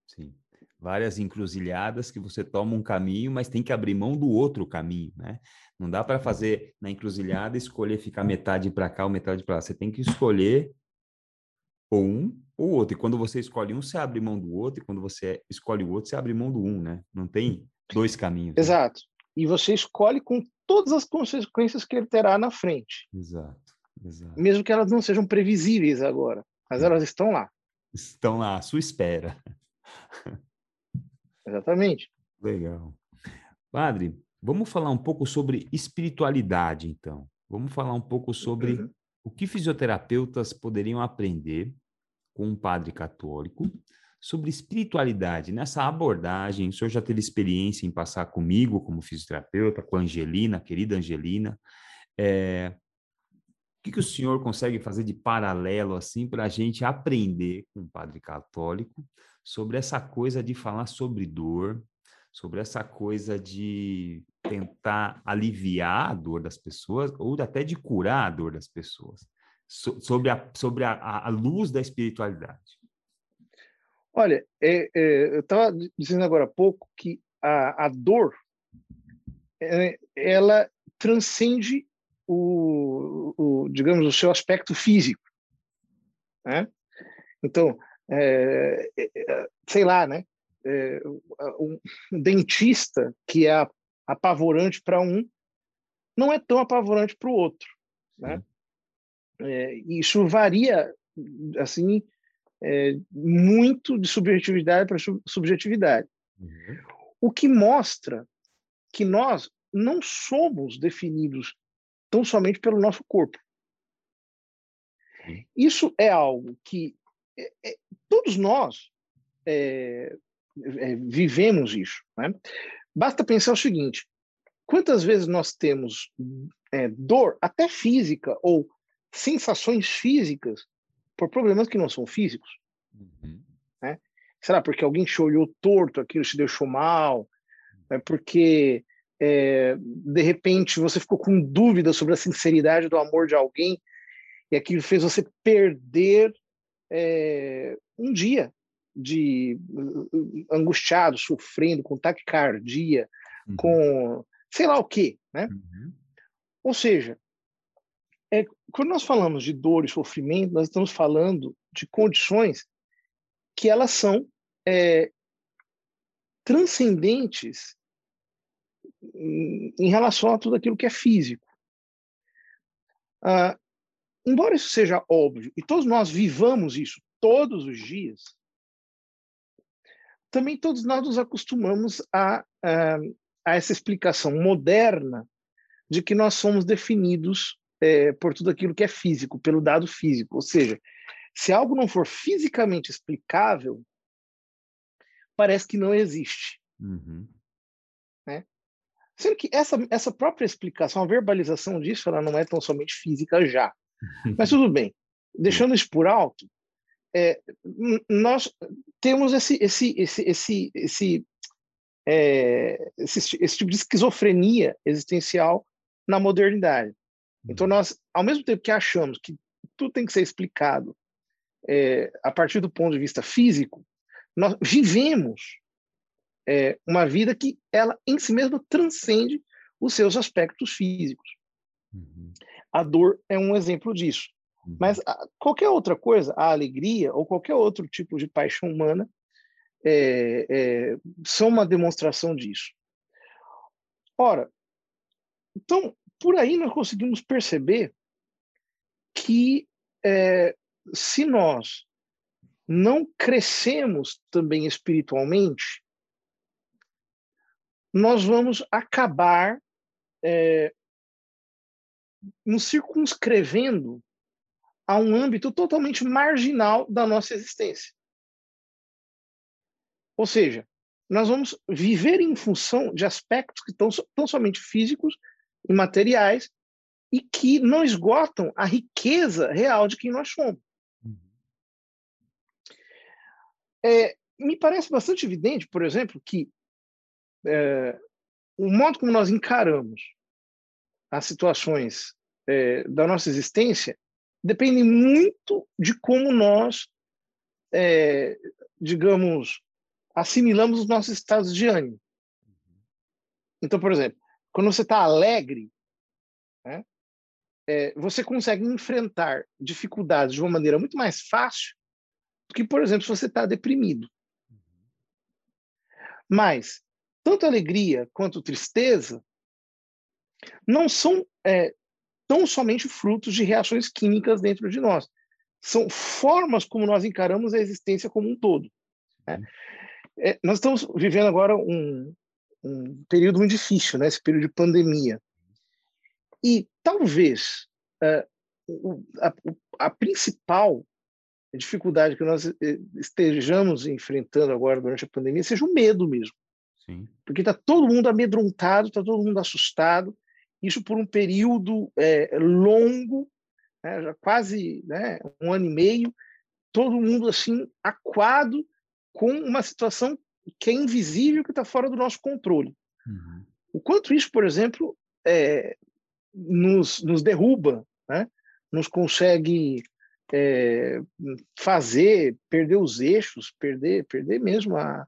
sim. Várias encruzilhadas que você toma um caminho, mas tem que abrir mão do outro caminho, né? Não dá para fazer na encruzilhada escolher ficar metade para cá ou metade para lá. Você tem que escolher ou um ou outro. E quando você escolhe um, você abre mão do outro. E quando você escolhe o outro, você abre mão do um, né? Não tem dois caminhos. Né? Exato. Né? E você escolhe com todas as consequências que ele terá na frente. Exato, exato. Mesmo que elas não sejam previsíveis agora, mas elas estão lá. Estão lá, à sua espera. Exatamente. Legal. Padre, vamos falar um pouco sobre espiritualidade, então. Vamos falar um pouco sobre uhum. o que fisioterapeutas poderiam aprender com um padre católico sobre espiritualidade. Nessa abordagem, o senhor já teve experiência em passar comigo como fisioterapeuta, com a Angelina, querida Angelina. É, o que, que o senhor consegue fazer de paralelo assim para a gente aprender com o padre católico sobre essa coisa de falar sobre dor, sobre essa coisa de tentar aliviar a dor das pessoas ou até de curar a dor das pessoas, so, sobre, a, sobre a, a luz da espiritualidade? Olha, é, é, eu estava dizendo agora há pouco que a, a dor é, ela transcende o, o, digamos, o seu aspecto físico, né? Então, é, é, é, sei lá, né? Um dentista que é apavorante para um não é tão apavorante para o outro, né? isso varia assim é, muito de subjetividade para subjetividade. Uhum. O que mostra que nós não somos definidos tão somente pelo nosso corpo. Uhum. Isso é algo que é, é, todos nós é, vivemos isso. Né? Basta pensar o seguinte: quantas vezes nós temos é, dor, até física, ou sensações físicas, por problemas que não são físicos. Uhum. Né? Será porque alguém te olhou torto, aquilo te deixou mal? É porque, é, de repente, você ficou com dúvida sobre a sinceridade do amor de alguém e aquilo fez você perder é, um dia de angustiado, sofrendo, com taquicardia, uhum. com sei lá o quê, né? Uhum. Ou seja, é, quando nós falamos de dor e sofrimento, nós estamos falando de condições que elas são é, transcendentes em relação a tudo aquilo que é físico. Ah, embora isso seja óbvio, e todos nós vivamos isso todos os dias, também todos nós nos acostumamos a, a, a essa explicação moderna de que nós somos definidos é, por tudo aquilo que é físico, pelo dado físico. Ou seja, se algo não for fisicamente explicável, parece que não existe. Uhum. Né? Sendo que essa, essa própria explicação, a verbalização disso, ela não é tão somente física já. Mas tudo bem. Deixando isso por alto, é, nós temos esse, esse, esse, esse, esse, é, esse, esse tipo de esquizofrenia existencial na modernidade. Então, uhum. nós, ao mesmo tempo que achamos que tudo tem que ser explicado é, a partir do ponto de vista físico, nós vivemos é, uma vida que ela em si mesma transcende os seus aspectos físicos. Uhum. A dor é um exemplo disso. Uhum. Mas a, qualquer outra coisa, a alegria ou qualquer outro tipo de paixão humana é, é, são uma demonstração disso. Ora, então, por aí nós conseguimos perceber que é, se nós não crescemos também espiritualmente, nós vamos acabar é, nos circunscrevendo a um âmbito totalmente marginal da nossa existência. Ou seja, nós vamos viver em função de aspectos que estão tão somente físicos e materiais e que não esgotam a riqueza real de quem nós somos. Uhum. É, me parece bastante evidente, por exemplo, que é, o modo como nós encaramos as situações é, da nossa existência depende muito de como nós, é, digamos, assimilamos os nossos estados de ânimo. Então, por exemplo, quando você está alegre, né, é, você consegue enfrentar dificuldades de uma maneira muito mais fácil do que, por exemplo, se você está deprimido. Mas tanto alegria quanto tristeza não são é, tão somente frutos de reações químicas dentro de nós. São formas como nós encaramos a existência como um todo. Né? É, nós estamos vivendo agora um, um período muito difícil, né? esse período de pandemia. E talvez uh, a, a, principal dificuldade que nós eh, estejamos enfrentando agora durante a pandemia seja o medo mesmo. Sim. Porque está todo mundo amedrontado, está todo mundo assustado, isso por um período é, longo, né, já quase né, um ano e meio, todo mundo assim aquado com uma situação que é invisível, que está fora do nosso controle. Uhum. O quanto isso, por exemplo, é, nos, nos derruba, né? nos consegue é, fazer perder os eixos, perder, perder mesmo a,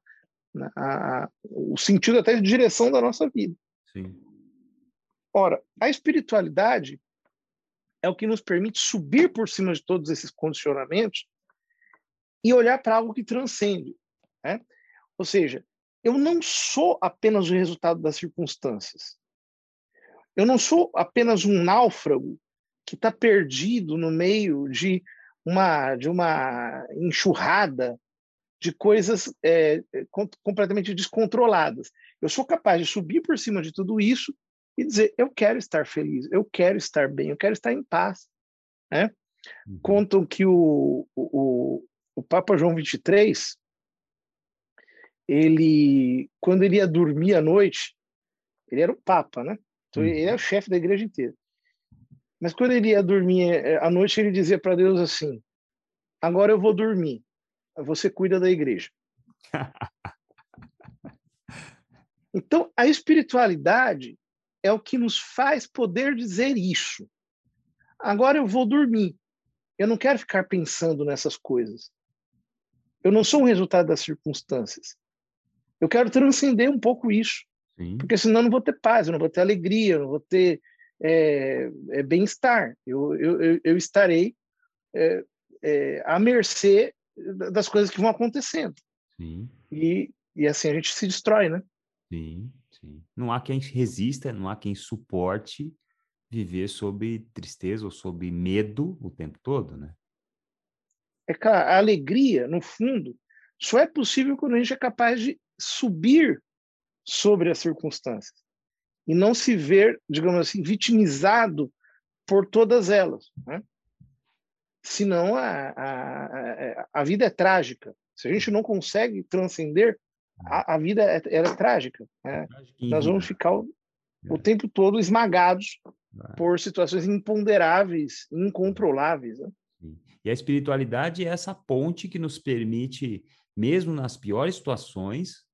a, a, o sentido até de direção da nossa vida. Sim. Ora, a espiritualidade é o que nos permite subir por cima de todos esses condicionamentos e olhar para algo que transcende. Né? Ou seja, eu não sou apenas o resultado das circunstâncias. Eu não sou apenas um náufrago que está perdido no meio de uma de uma enxurrada de coisas é, completamente descontroladas. Eu sou capaz de subir por cima de tudo isso e dizer: eu quero estar feliz, eu quero estar bem, eu quero estar em paz. Né? Uhum. Contam que o, o, o Papa João 23, ele, quando ele ia dormir à noite, ele era o Papa, né? Então, ele é o chefe da igreja inteira. Mas quando ele ia dormir eh, à noite, ele dizia para Deus assim: Agora eu vou dormir, você cuida da igreja. então, a espiritualidade é o que nos faz poder dizer isso. Agora eu vou dormir. Eu não quero ficar pensando nessas coisas. Eu não sou um resultado das circunstâncias. Eu quero transcender um pouco isso. Sim. Porque senão eu não vou ter paz, eu não vou ter alegria, eu não vou ter é, é bem-estar. Eu, eu, eu, estarei é, é, à mercê das coisas que vão acontecendo. Sim. E, e assim a gente se destrói, né? Sim, sim. Não há quem resista, não há quem suporte viver sob tristeza ou sob medo o tempo todo, né? É claro, a alegria, no fundo, só é possível quando a gente é capaz de subir sobre as circunstâncias e não se ver, digamos assim, vitimizado por todas elas. Né? Senão a, a, a vida é trágica. Se a gente não consegue transcender a, a vida é, é trágica. Né? Nós vamos ficar o, o tempo todo esmagados por situações imponderáveis, incontroláveis. Né? E a espiritualidade é essa ponte que nos permite, mesmo nas piores situações,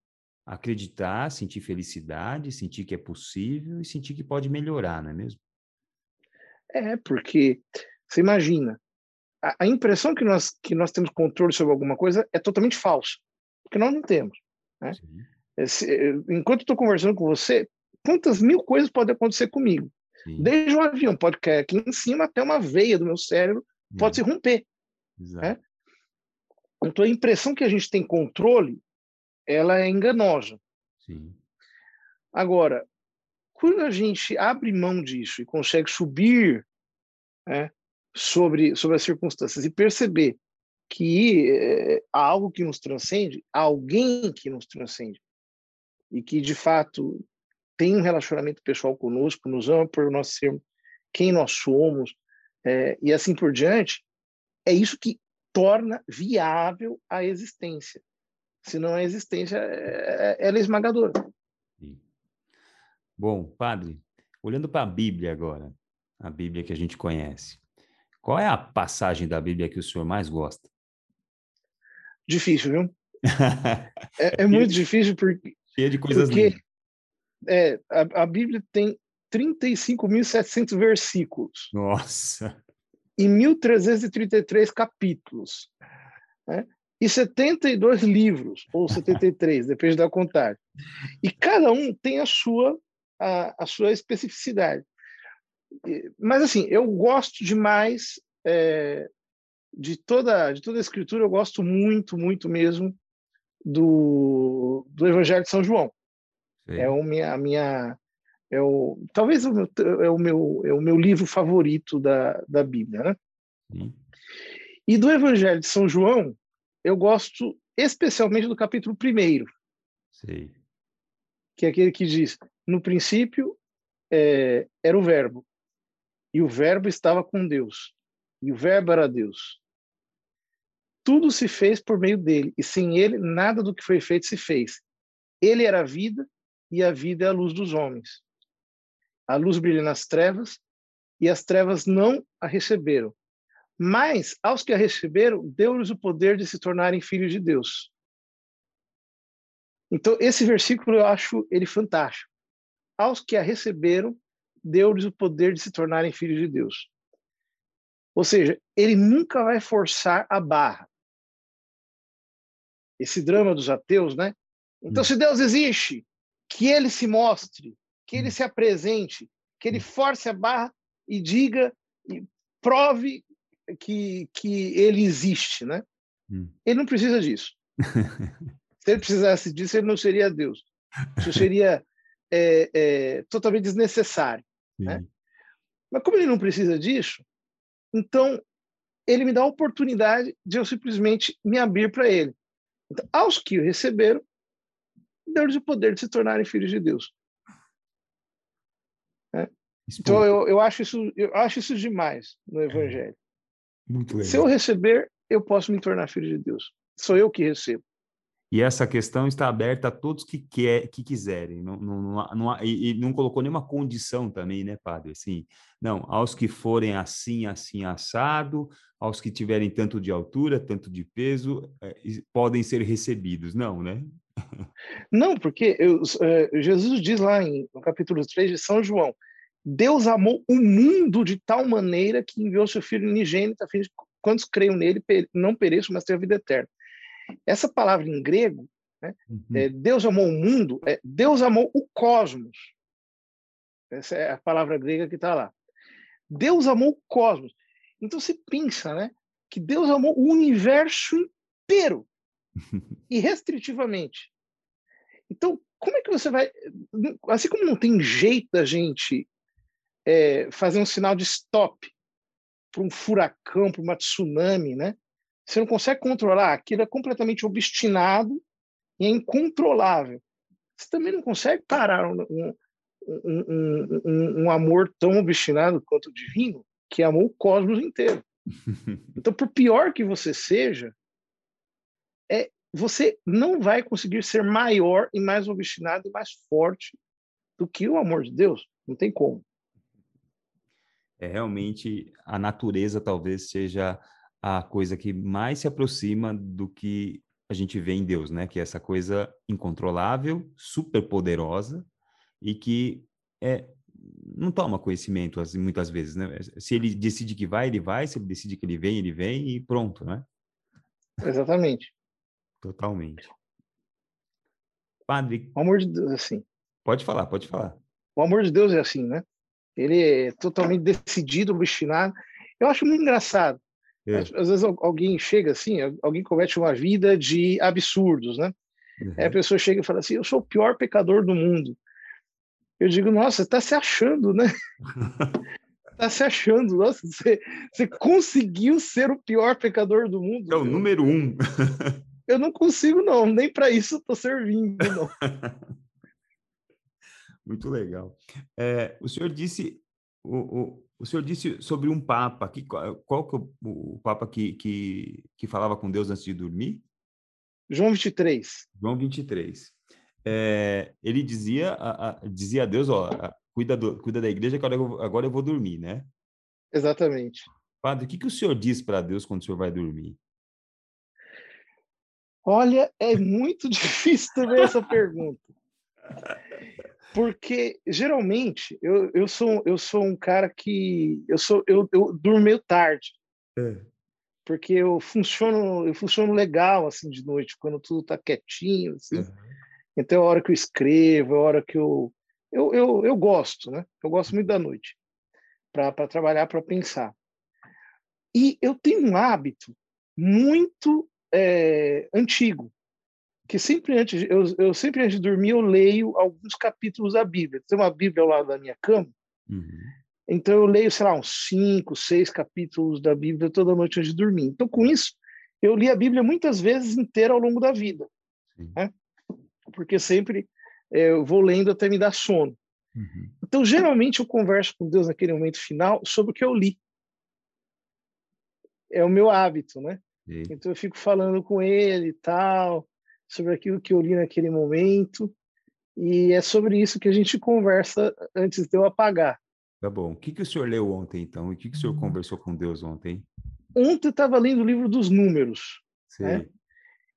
acreditar, sentir felicidade, sentir que é possível e sentir que pode melhorar, não é mesmo? É, porque você imagina, a, a impressão que nós, que nós temos controle sobre alguma coisa é totalmente falsa, porque nós não temos. Né? Esse, enquanto estou conversando com você, quantas mil coisas podem acontecer comigo? Sim. Desde um avião pode cair aqui em cima até uma veia do meu cérebro pode se romper. Né? Então a impressão que a gente tem controle, ela é enganosa. Sim. Agora, quando a gente abre mão disso e consegue subir né, sobre, sobre as circunstâncias e perceber que é, há algo que nos transcende, há alguém que nos transcende, e que de fato tem um relacionamento pessoal conosco, nos ama por nós sermos quem nós somos, é, e assim por diante, é isso que torna viável a existência. Senão a existência é, ela é esmagadora. Bom, padre, olhando para a Bíblia agora, a Bíblia que a gente conhece, qual é a passagem da Bíblia que o senhor mais gosta? Difícil, viu? é, é, muito difícil porque. Cheia de coisas porque, lindas. É, a, a Bíblia tem 35.700 versículos. Nossa! E 1.333 capítulos. Né? E 72 livros, ou 73, depende da contagem. E cada um tem a sua, a, a sua especificidade. Mas, assim, eu gosto demais é, de, toda, de toda a escritura, eu gosto muito, muito mesmo do, do Evangelho de São João. Sim. É o minha, a minha é o talvez o meu, é o meu é o meu livro favorito da, da Bíblia, né? Sim. E do Evangelho de São João eu gosto especialmente do capítulo primeiro, Sim. que é aquele que diz: no princípio é, era o Verbo e o Verbo estava com Deus e o Verbo era Deus. Tudo se fez por meio dele e sem ele nada do que foi feito se fez. Ele era a vida e a vida é a luz dos homens. A luz brilha nas trevas e as trevas não a receberam. Mas aos que a receberam, deu-lhes o poder de se tornarem filhos de Deus. Então, esse versículo eu acho ele fantástico. Aos que a receberam, deu-lhes o poder de se tornarem filhos de Deus. Ou seja, ele nunca vai forçar a barra. Esse drama dos ateus, né? Então, hum. se Deus existe, que ele se mostre, que ele hum. se apresente, que ele hum. force a barra e diga e prove que, que ele existe, né? Hum. Ele não precisa disso. Se ele precisasse disso, ele não seria Deus. Isso seria é, é, totalmente desnecessário. Né? Mas como ele não precisa disso, então ele me dá a oportunidade de eu simplesmente me abrir para ele. Então, aos que o receberam, deu-lhes o poder de se tornarem filhos de Deus. É. Então eu, eu, acho isso, eu acho isso demais no Evangelho. Muito legal. Se eu receber, eu posso me tornar filho de Deus. Sou eu que recebo. E essa questão está aberta a todos que, quer, que quiserem. Não, não, não, não, e, não colocou nenhuma condição também, né, padre? Assim, não, aos que forem assim, assim, assado, aos que tiverem tanto de altura, tanto de peso, é, podem ser recebidos. Não, né? Não, porque eu, é, Jesus diz lá em, no capítulo 3 de São João, Deus amou o mundo de tal maneira que enviou seu Filho unigênito, a fim de quantos creiam nele não pereçam, mas tenham a vida eterna. Essa palavra em grego, né, uhum. é, Deus amou o mundo, é, Deus amou o cosmos. Essa é a palavra grega que está lá. Deus amou o cosmos. Então se pensa, né, que Deus amou o universo inteiro irrestritivamente. Então, como é que você vai. Assim como não tem jeito da gente é, fazer um sinal de stop para um furacão, para uma tsunami, né? Você não consegue controlar, aquilo é completamente obstinado e é incontrolável. Você também não consegue parar um, um, um, um amor tão obstinado quanto o divino, que amou o cosmos inteiro. Então, por pior que você seja, é você não vai conseguir ser maior e mais obstinado e mais forte do que o amor de Deus. Não tem como. É realmente a natureza talvez seja a coisa que mais se aproxima do que a gente vê em Deus, né? Que é essa coisa incontrolável, super poderosa e que é não toma conhecimento muitas vezes, né? Se ele decide que vai, ele vai. Se ele decide que ele vem, ele vem e pronto, né? Exatamente. Totalmente. Padre. O amor de Deus é assim. Pode falar, pode falar. O amor de Deus é assim, né? Ele é totalmente decidido, obstinado. Eu acho muito engraçado. É. Às, às, vezes alguém chega assim, alguém comete uma vida de absurdos, né? Uhum. Aí a pessoa chega e fala assim: Eu sou o pior pecador do mundo. Eu digo, nossa, está se achando, né? Está se achando, nossa, você, você conseguiu ser o pior pecador do mundo. É o número um. eu não consigo, não, nem para isso estou servindo, não. Muito legal. É, o senhor disse o, o, o senhor disse sobre um papa. Que, qual que é o, o papa que, que, que falava com Deus antes de dormir? João 23. João 23 é, ele dizia a, a, dizia a Deus, ó, cuida, do, cuida da igreja, que agora eu, agora eu vou dormir, né? Exatamente. Padre, o que, que o senhor diz para Deus quando o senhor vai dormir? Olha, é muito difícil também essa pergunta. Porque geralmente eu, eu sou eu sou um cara que eu sou eu, eu durmo meio tarde. É. Porque eu funciono eu funciono legal assim de noite quando tudo tá quietinho assim. Uhum. Então é a hora que eu escrevo, é a hora que eu. Eu, eu, eu gosto, né? Eu gosto muito da noite para trabalhar, para pensar. E eu tenho um hábito muito é, antigo, que sempre antes, eu, eu, sempre antes de dormir eu leio alguns capítulos da Bíblia. Tem uma Bíblia ao lado da minha cama, uhum. então eu leio, sei lá, uns cinco, seis capítulos da Bíblia toda noite antes de dormir. Então, com isso, eu li a Bíblia muitas vezes inteira ao longo da vida. Né? porque sempre é, eu vou lendo até me dar sono. Uhum. Então, geralmente, eu converso com Deus naquele momento final sobre o que eu li. É o meu hábito, né? Então, eu fico falando com ele e tal, sobre aquilo que eu li naquele momento. E é sobre isso que a gente conversa antes de eu apagar. Tá bom. O que, que o senhor leu ontem, então? E o que, que o senhor uhum. conversou com Deus ontem? Ontem eu estava lendo o livro dos números. Né?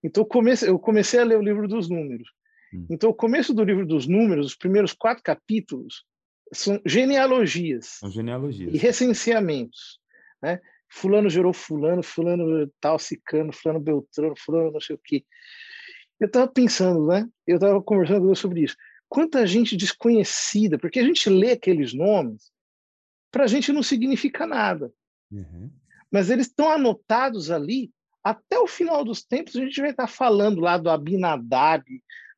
Então, eu comecei, eu comecei a ler o livro dos números. Hum. Então, o começo do livro dos números, os primeiros quatro capítulos, são genealogias, são genealogias. e recenseamentos. Né? Fulano gerou fulano, fulano tal, cicano, fulano beltrano, fulano não sei o quê. Eu estava pensando, né? Eu estava conversando sobre isso. Quanta gente desconhecida, porque a gente lê aqueles nomes, para a gente não significa nada. Uhum. Mas eles estão anotados ali, até o final dos tempos a gente vai estar falando lá do Abinadab,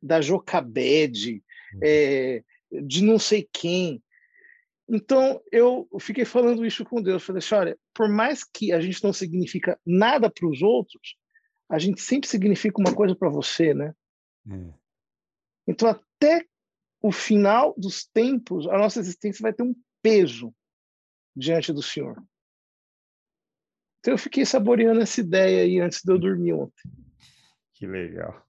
da Jocabed, uhum. é, de não sei quem. Então, eu fiquei falando isso com Deus. Falei assim, olha, por mais que a gente não significa nada para os outros, a gente sempre significa uma coisa para você, né? É. Então, até o final dos tempos, a nossa existência vai ter um peso diante do Senhor. Então, eu fiquei saboreando essa ideia aí antes de eu dormir ontem. Que legal.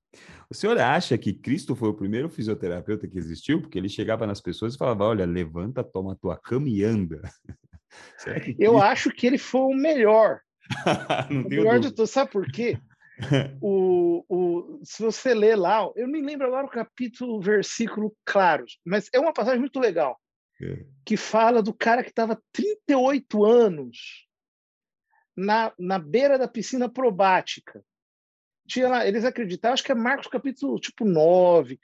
O senhor acha que Cristo foi o primeiro fisioterapeuta que existiu? Porque ele chegava nas pessoas e falava: Olha, levanta, toma a tua cama e anda. Eu acho que ele foi o melhor. o melhor de tudo. Sabe por quê? O, o, se você ler lá, eu me lembro agora o capítulo, versículo claro, mas é uma passagem muito legal. É. Que fala do cara que estava 38 anos na, na beira da piscina probática tinha lá, eles acreditavam, acho que é Marcos capítulo tipo 9,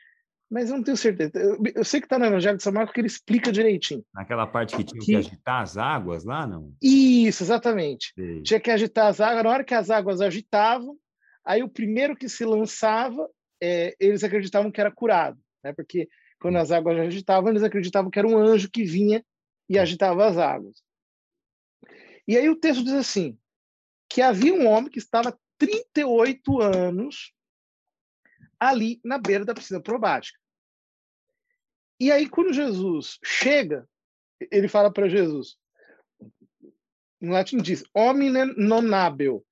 mas eu não tenho certeza. Eu, eu sei que está no Evangelho de São Marcos que ele explica direitinho. Naquela parte que tinha que, que agitar as águas lá, não? Isso, exatamente. Sim. Tinha que agitar as águas. Na hora que as águas agitavam, aí o primeiro que se lançava, é, eles acreditavam que era curado, né? Porque quando as águas agitavam, eles acreditavam que era um anjo que vinha e agitava as águas. E aí o texto diz assim, que havia um homem que estava 38 anos ali na beira da piscina probática. E aí, quando Jesus chega, ele fala para Jesus, no latim diz, hominem non habeo,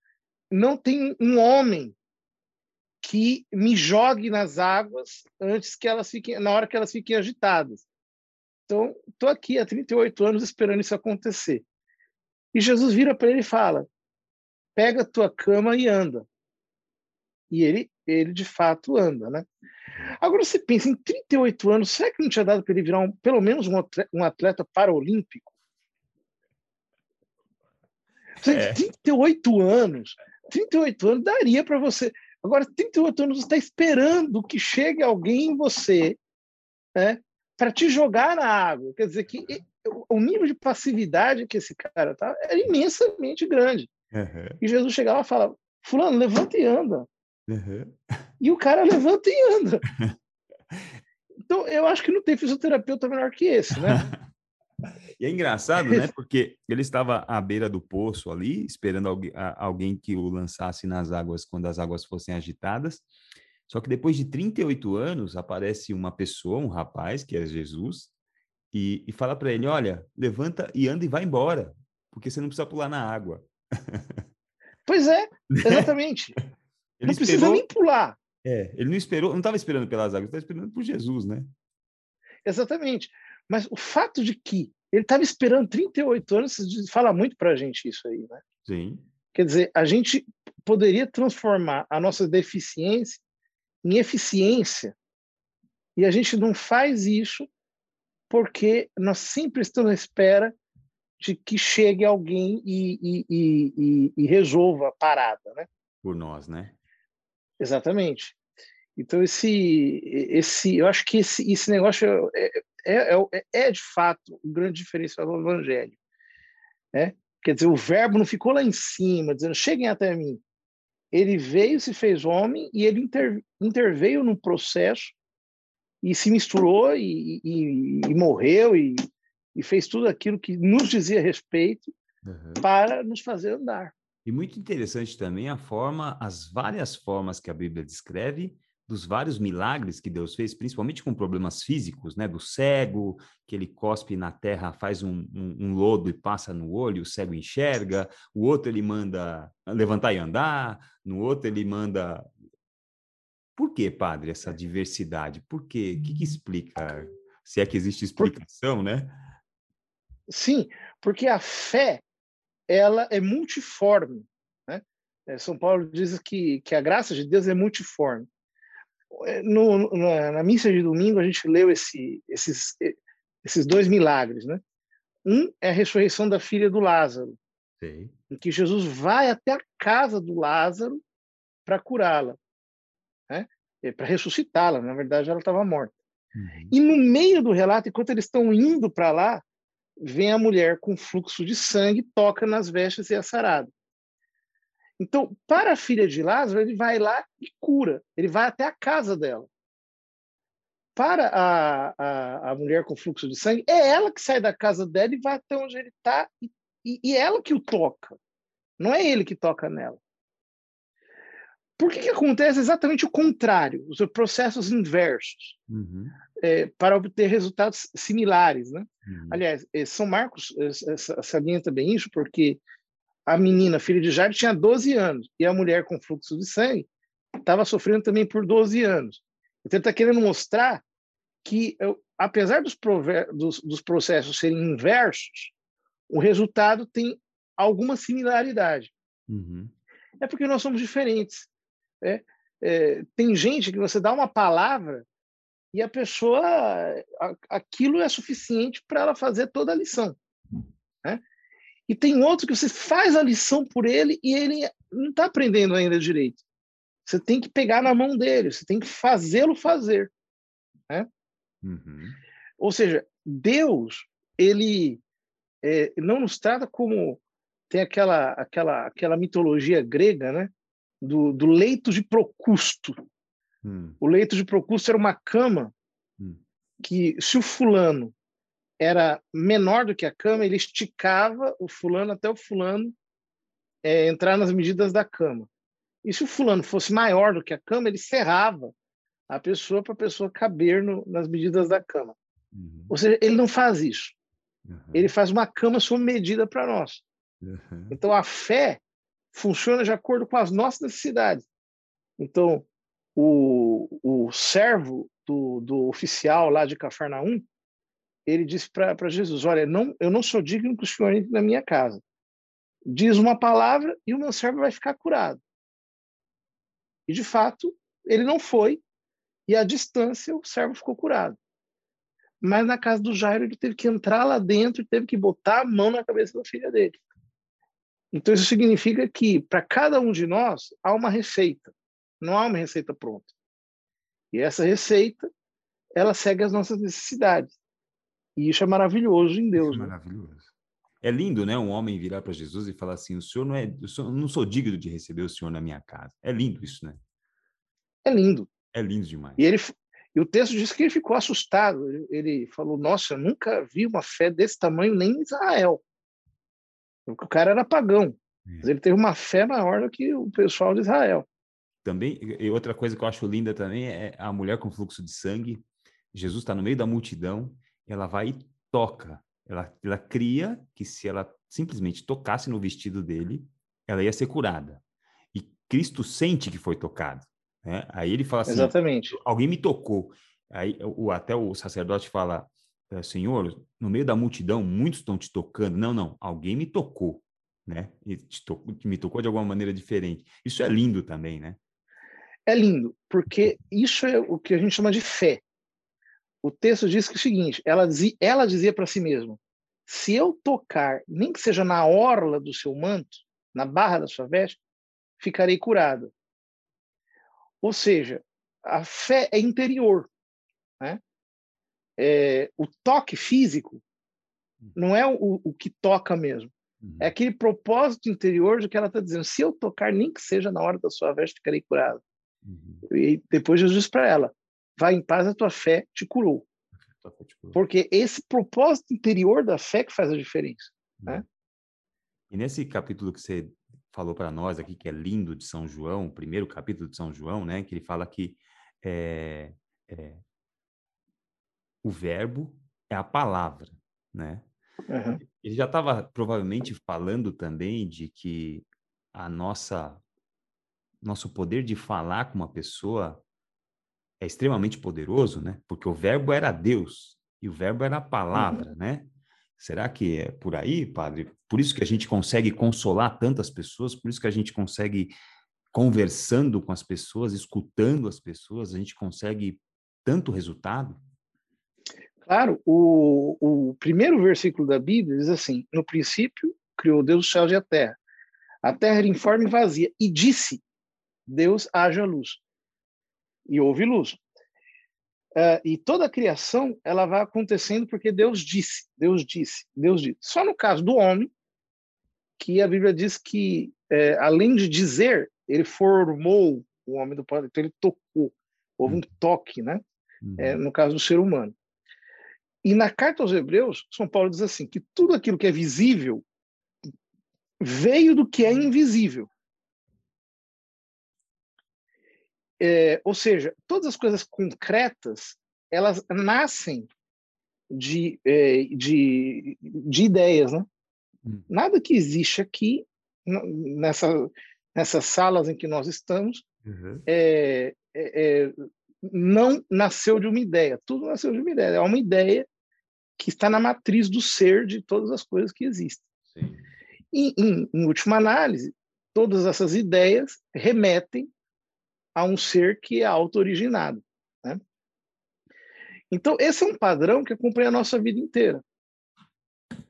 não tem um homem que me jogue nas águas antes que elas fiquem, na hora que elas fiquem agitadas. Então, estou aqui há 38 anos esperando isso acontecer. E Jesus vira para ele e fala: pega a tua cama e anda. E ele, ele de fato anda, né? Agora você pensa, em 38 anos, será que não tinha dado para ele virar um, pelo menos um atleta, um atleta paraolímpico? É. 38 anos, 38 anos daria para você. Agora, 38 anos, você está esperando que chegue alguém em você né, para te jogar na água. Quer dizer que o nível de passividade que esse cara tá é imensamente grande. Uhum. E Jesus chega lá e fala: Fulano, levanta e anda. Uhum. E o cara levanta e anda. Então, eu acho que não tem fisioterapeuta melhor que esse, né? E é engraçado, né? Porque ele estava à beira do poço ali, esperando alguém, alguém que o lançasse nas águas quando as águas fossem agitadas. Só que depois de 38 anos, aparece uma pessoa, um rapaz, que é Jesus, e, e fala para ele: Olha, levanta e anda e vai embora, porque você não precisa pular na água. Pois é, exatamente. ele não esperou... precisa nem pular. É, ele não esperou, não estava esperando pelas águas, estava esperando por Jesus, né? Exatamente. Mas o fato de que ele estava esperando 38 anos fala muito para a gente isso aí, né? Sim. Quer dizer, a gente poderia transformar a nossa deficiência em eficiência e a gente não faz isso porque nós sempre estamos à espera de que chegue alguém e, e, e, e, resolva a parada, né? Por nós, né? Exatamente. Então esse, esse, eu acho que esse, esse negócio é, é, é, é, de fato o grande diferencial do Evangelho. Né? Quer dizer, o verbo não ficou lá em cima, dizendo, cheguem até mim. Ele veio, se fez homem e ele inter, interveio num processo e se misturou e, e, e morreu e, e, fez tudo aquilo que nos dizia respeito uhum. para nos fazer andar. E muito interessante também a forma, as várias formas que a Bíblia descreve dos vários milagres que Deus fez, principalmente com problemas físicos, né? Do cego, que ele cospe na terra, faz um, um, um, lodo e passa no olho, o cego enxerga. O outro ele manda levantar e andar. No outro ele manda. Por que, padre, essa diversidade? Por quê? O que, que explica? Se é que existe explicação, né? Sim, porque a fé ela é multiforme. Né? É, São Paulo diz que, que a graça de Deus é multiforme. É, no, na, na, missa de domingo a gente leu esse, esses, esses dois milagres, né? Um é a ressurreição da filha do Lázaro, Sim. em que Jesus vai até a casa do Lázaro para curá-la, né? para ressuscitá-la. Na verdade, ela estava morta. Uhum. E no meio do relato, enquanto eles estão indo para lá, vem a mulher com fluxo de sangue, toca nas vestes e é sarada. Então, para a filha de Lázaro, ele vai lá e cura. Ele vai até a casa dela. Para a, a, a mulher com fluxo de sangue, é ela que sai da casa dela e vai até onde ele está, e, e, e ela que o toca. Não é ele que toca nela. Por que, que acontece exatamente o contrário, os processos inversos, uhum. é, para obter resultados similares? Né? Uhum. Aliás, é, São Marcos é, salienta bem isso, porque a menina, filha de Jairo, tinha 12 anos, e a mulher com fluxo de sangue estava sofrendo também por 12 anos. Então, ele está querendo mostrar que, apesar dos, dos, dos, processos serem inversos, o resultado tem alguma similaridade. Uhum. É porque nós somos diferentes. Né? É, tem gente que você dá uma palavra e a pessoa, aquilo é suficiente para ela fazer toda a lição. Né? E tem outro que você faz a lição por ele e ele não está aprendendo ainda direito. Você tem que pegar na mão dele, você tem que fazê-lo fazer. Né? Uhum. Ou seja, Deus, ele é, não nos trata como tem aquela aquela aquela mitologia grega, né? Do, do leito de Procusto. Hum. O leito de Procusto era uma cama hum. que, se o fulano era menor do que a cama, ele esticava o fulano até o fulano é, entrar nas medidas da cama. E se o fulano fosse maior do que a cama, ele serrava a pessoa para a pessoa caber no, nas medidas da cama. Uhum. Ou seja, ele não faz isso. Uhum. Ele faz uma cama sob medida para nós. Uhum. Então a fé funciona de acordo com as nossas necessidades. Então, o, o servo do, do oficial lá de Cafarnaum, ele disse para Jesus: Olha, não, eu não sou digno que o senhor entre na minha casa. Diz uma palavra e o meu servo vai ficar curado. E de fato, ele não foi, e à distância o servo ficou curado. Mas na casa do Jairo, ele teve que entrar lá dentro e teve que botar a mão na cabeça da filha dele. Então, isso significa que, para cada um de nós, há uma receita. Não há uma receita pronta. E essa receita, ela segue as nossas necessidades. E isso é maravilhoso em Deus. É maravilhoso. É lindo, né? Um homem virar para Jesus e falar assim: o senhor não é, eu não sou digno de receber o senhor na minha casa. É lindo isso, né? É lindo. É lindo demais. E ele, e o texto diz que ele ficou assustado. Ele, ele falou: Nossa, eu nunca vi uma fé desse tamanho nem em Israel. Porque o cara era pagão. É. Mas ele teve uma fé maior do que o pessoal de Israel. Também, e outra coisa que eu acho linda também é a mulher com fluxo de sangue. Jesus está no meio da multidão, ela vai e toca. Ela, ela cria que se ela simplesmente tocasse no vestido dele, ela ia ser curada. E Cristo sente que foi tocado. Né? Aí ele fala assim: Exatamente. alguém me tocou. Aí o, até o sacerdote fala: é, Senhor, no meio da multidão, muitos estão te tocando. Não, não, alguém me tocou, né? E tocou, me tocou de alguma maneira diferente. Isso é lindo também, né? É lindo, porque isso é o que a gente chama de fé. O texto diz que é o seguinte: ela dizia, ela dizia para si mesma: se eu tocar, nem que seja na orla do seu manto, na barra da sua veste, ficarei curada. Ou seja, a fé é interior. Né? É, o toque físico não é o, o que toca mesmo. Uhum. É aquele propósito interior de que ela está dizendo: se eu tocar, nem que seja na hora da sua veste, ficarei curado. Uhum. E depois Jesus para ela: vai em paz, a tua fé te curou. Porque esse propósito interior da fé que faz a diferença. Né? Uhum. Né? E nesse capítulo que você falou para nós aqui, que é lindo de São João, o primeiro capítulo de São João, né, que ele fala que é, é, o verbo é a palavra, né? Uhum. Ele já estava provavelmente falando também de que a nossa nosso poder de falar com uma pessoa é extremamente poderoso, né? Porque o verbo era Deus e o verbo era a palavra, uhum. né? Será que é por aí, padre? Por isso que a gente consegue consolar tantas pessoas, por isso que a gente consegue, conversando com as pessoas, escutando as pessoas, a gente consegue tanto resultado? Claro, o, o primeiro versículo da Bíblia diz assim: No princípio criou Deus os céus e a terra. A terra era informe e vazia, e disse: Deus haja luz. E houve luz. Uh, e toda a criação ela vai acontecendo porque Deus disse, Deus disse, Deus disse. Só no caso do homem, que a Bíblia diz que, é, além de dizer, ele formou o homem do Pai, então ele tocou, houve um toque, né? Uhum. É, no caso do ser humano. E na carta aos Hebreus, São Paulo diz assim: que tudo aquilo que é visível veio do que é invisível. É, ou seja, todas as coisas concretas elas nascem de, é, de, de ideias, né? Hum. Nada que existe aqui nessa, nessas salas em que nós estamos uhum. é, é, é, não nasceu de uma ideia. Tudo nasceu de uma ideia. É uma ideia que está na matriz do ser de todas as coisas que existem. E, em, em última análise, todas essas ideias remetem a um ser que é auto-originado. Né? Então, esse é um padrão que acompanha a nossa vida inteira.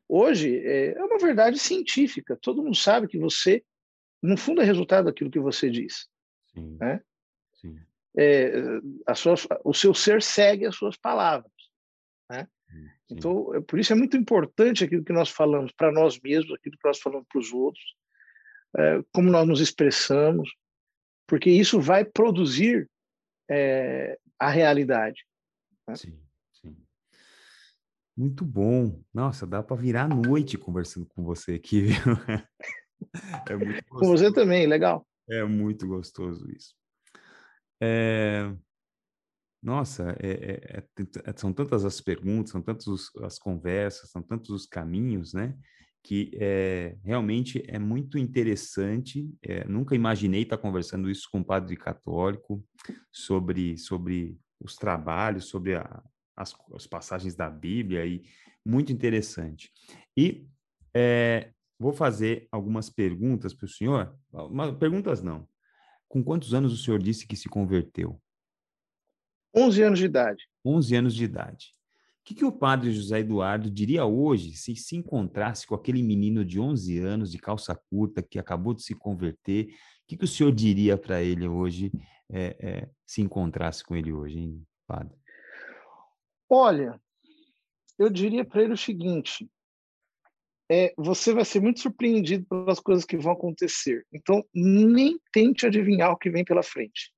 Hoje, é, é uma verdade científica. Todo mundo sabe que você, no fundo, é resultado daquilo que você diz. Sim. Né? Sim. É, a sua, o seu ser segue as suas palavras. Né? Sim. Então, é, por isso é muito importante aquilo que nós falamos para nós mesmos, aquilo que nós falamos para os outros, é, como nós nos expressamos, porque isso vai produzir é, a realidade. Né? Sim, sim. Muito bom. Nossa, dá para virar noite conversando com você aqui, viu? É muito com você também, legal. É muito gostoso isso. É... Nossa, é, é, é, é, são tantas as perguntas, são tantas as conversas, são tantos os caminhos, né? Que é, realmente é muito interessante. É, nunca imaginei estar conversando isso com um padre católico sobre, sobre os trabalhos, sobre a, as, as, passagens da Bíblia, e muito interessante. E é, vou fazer algumas perguntas para o senhor. Uma, perguntas não. Com quantos anos o senhor disse que se converteu? 11 anos de idade. 11 anos de idade que, que o padre José Eduardo diria hoje se se encontrasse com aquele menino de 11 anos, de calça curta, que acabou de se converter? O que, que o senhor diria para ele hoje, é, é, se encontrasse com ele hoje, hein, padre? Olha, eu diria para ele o seguinte: é, você vai ser muito surpreendido pelas coisas que vão acontecer. Então, nem tente adivinhar o que vem pela frente.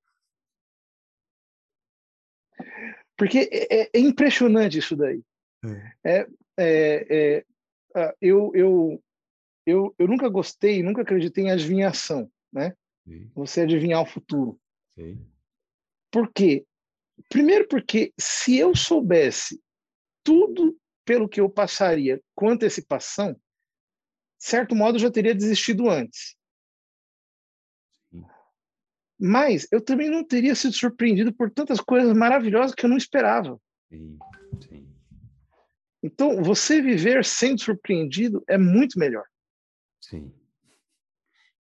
Porque é, é, é impressionante isso daí. É. é, é ah, eu, eu, eu, eu nunca gostei, nunca acreditei em adivinhação, né? Sim. Você adivinhar o futuro. Sim. Por quê? Primeiro porque se eu soubesse tudo pelo que eu passaria com antecipação, de certo modo eu já teria desistido antes. Mas eu também não teria sido surpreendido por tantas coisas maravilhosas que eu não esperava. Sim, sim. Então, você viver sendo surpreendido é muito melhor. Sim.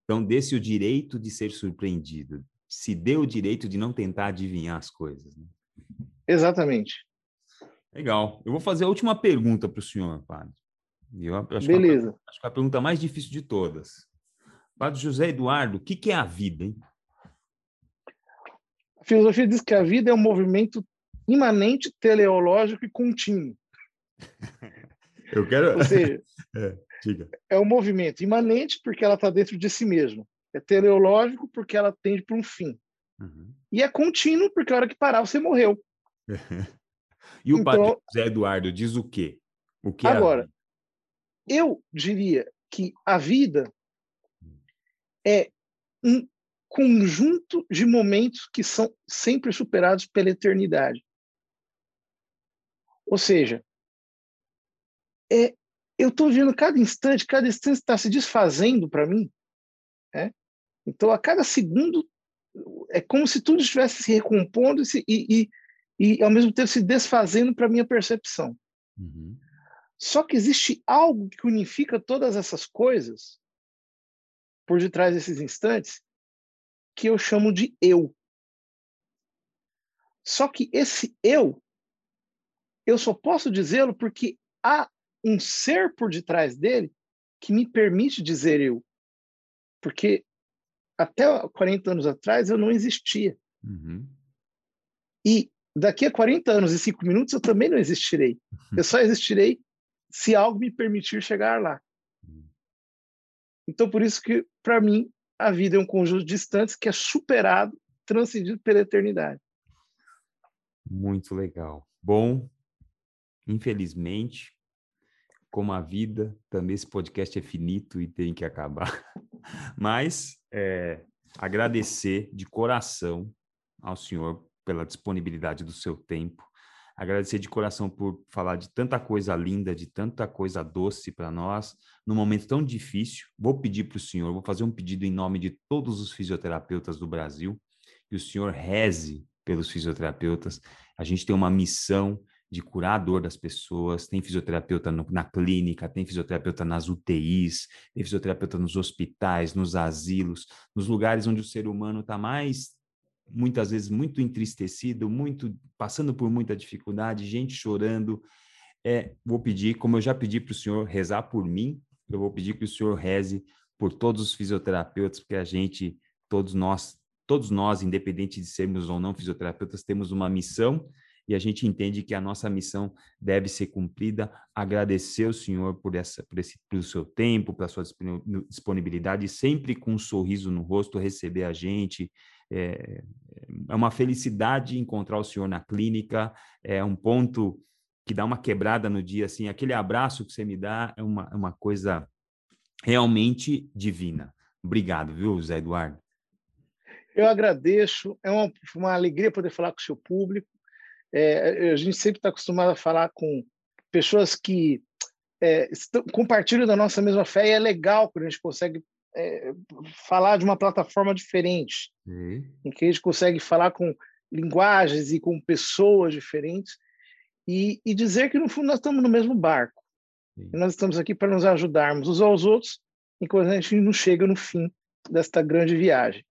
Então, desse o direito de ser surpreendido. Se dê o direito de não tentar adivinhar as coisas. Né? Exatamente. Legal. Eu vou fazer a última pergunta para o senhor, padre. Eu acho Beleza. Que é acho que é a pergunta mais difícil de todas. Padre José Eduardo, o que, que é a vida, hein? A filosofia diz que a vida é um movimento imanente, teleológico e contínuo. Eu quero. Ou seja, é, é um movimento imanente porque ela está dentro de si mesma. É teleológico porque ela tende para um fim. Uhum. E é contínuo porque a hora que parar você morreu. e o então, padre José Eduardo diz o quê? O que é agora, é eu diria que a vida é um conjunto de momentos que são sempre superados pela eternidade. Ou seja, é, eu estou vendo cada instante, cada instante está se desfazendo para mim. É? Então, a cada segundo, é como se tudo estivesse se recompondo e, e, e ao mesmo tempo, se desfazendo para a minha percepção. Uhum. Só que existe algo que unifica todas essas coisas por detrás desses instantes, que eu chamo de eu. Só que esse eu, eu só posso dizê-lo porque há um ser por detrás dele que me permite dizer eu. Porque até 40 anos atrás eu não existia. Uhum. E daqui a 40 anos e 5 minutos eu também não existirei. Uhum. Eu só existirei se algo me permitir chegar lá. Uhum. Então, por isso que, para mim, a vida é um conjunto de instantes que é superado, transcendido pela eternidade. Muito legal. Bom, infelizmente, como a vida, também esse podcast é finito e tem que acabar. Mas é, agradecer de coração ao senhor pela disponibilidade do seu tempo agradecer de coração por falar de tanta coisa linda, de tanta coisa doce para nós, num momento tão difícil. Vou pedir para o senhor, vou fazer um pedido em nome de todos os fisioterapeutas do Brasil, que o senhor reze pelos fisioterapeutas. A gente tem uma missão de curar a dor das pessoas, tem fisioterapeuta no, na clínica, tem fisioterapeuta nas UTIs, tem fisioterapeuta nos hospitais, nos asilos, nos lugares onde o ser humano está mais muitas vezes muito entristecido, muito passando por muita dificuldade, gente chorando. É, vou pedir, como eu já pedi para o senhor rezar por mim, eu vou pedir que o senhor reze por todos os fisioterapeutas, porque a gente, todos nós, todos nós, independente de sermos ou não fisioterapeutas, temos uma missão e a gente entende que a nossa missão deve ser cumprida. Agradecer o Senhor por essa, por esse, pelo seu tempo, pela sua disponibilidade, sempre com um sorriso no rosto receber a gente, é, é uma felicidade encontrar o senhor na clínica, é um ponto que dá uma quebrada no dia, assim, aquele abraço que você me dá é uma, é uma coisa realmente divina. Obrigado, viu, Zé Eduardo? Eu agradeço, é uma, uma alegria poder falar com o seu público. É, a gente sempre está acostumado a falar com pessoas que é, compartilham da nossa mesma fé e é legal quando a gente consegue é, falar de uma plataforma diferente, uhum. em que a gente consegue falar com linguagens e com pessoas diferentes e, e dizer que no fundo nós estamos no mesmo barco. E nós estamos aqui para nos ajudarmos uns aos outros enquanto a gente não chega no fim desta grande viagem.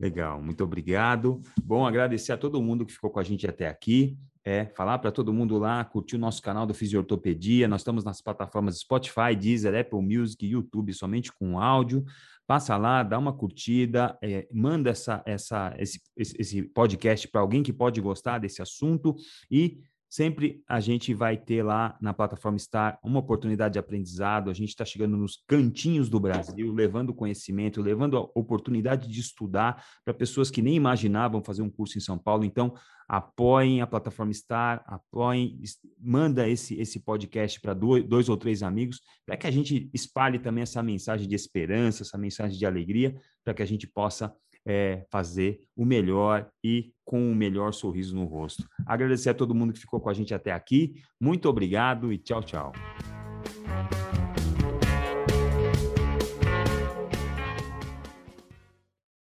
Legal, muito obrigado. Bom, agradecer a todo mundo que ficou com a gente até aqui. É, falar para todo mundo lá, curtir o nosso canal do Fisiortopedia. Nós estamos nas plataformas Spotify, Deezer, Apple Music, YouTube, somente com áudio. Passa lá, dá uma curtida, é, manda essa, essa, esse, esse podcast para alguém que pode gostar desse assunto e Sempre a gente vai ter lá na plataforma Star uma oportunidade de aprendizado. A gente está chegando nos cantinhos do Brasil, levando conhecimento, levando a oportunidade de estudar para pessoas que nem imaginavam fazer um curso em São Paulo. Então, apoiem a plataforma Star, apoiem, manda esse, esse podcast para dois, dois ou três amigos, para que a gente espalhe também essa mensagem de esperança, essa mensagem de alegria, para que a gente possa é, fazer o melhor e com o melhor sorriso no rosto. Agradecer a todo mundo que ficou com a gente até aqui. Muito obrigado e tchau, tchau.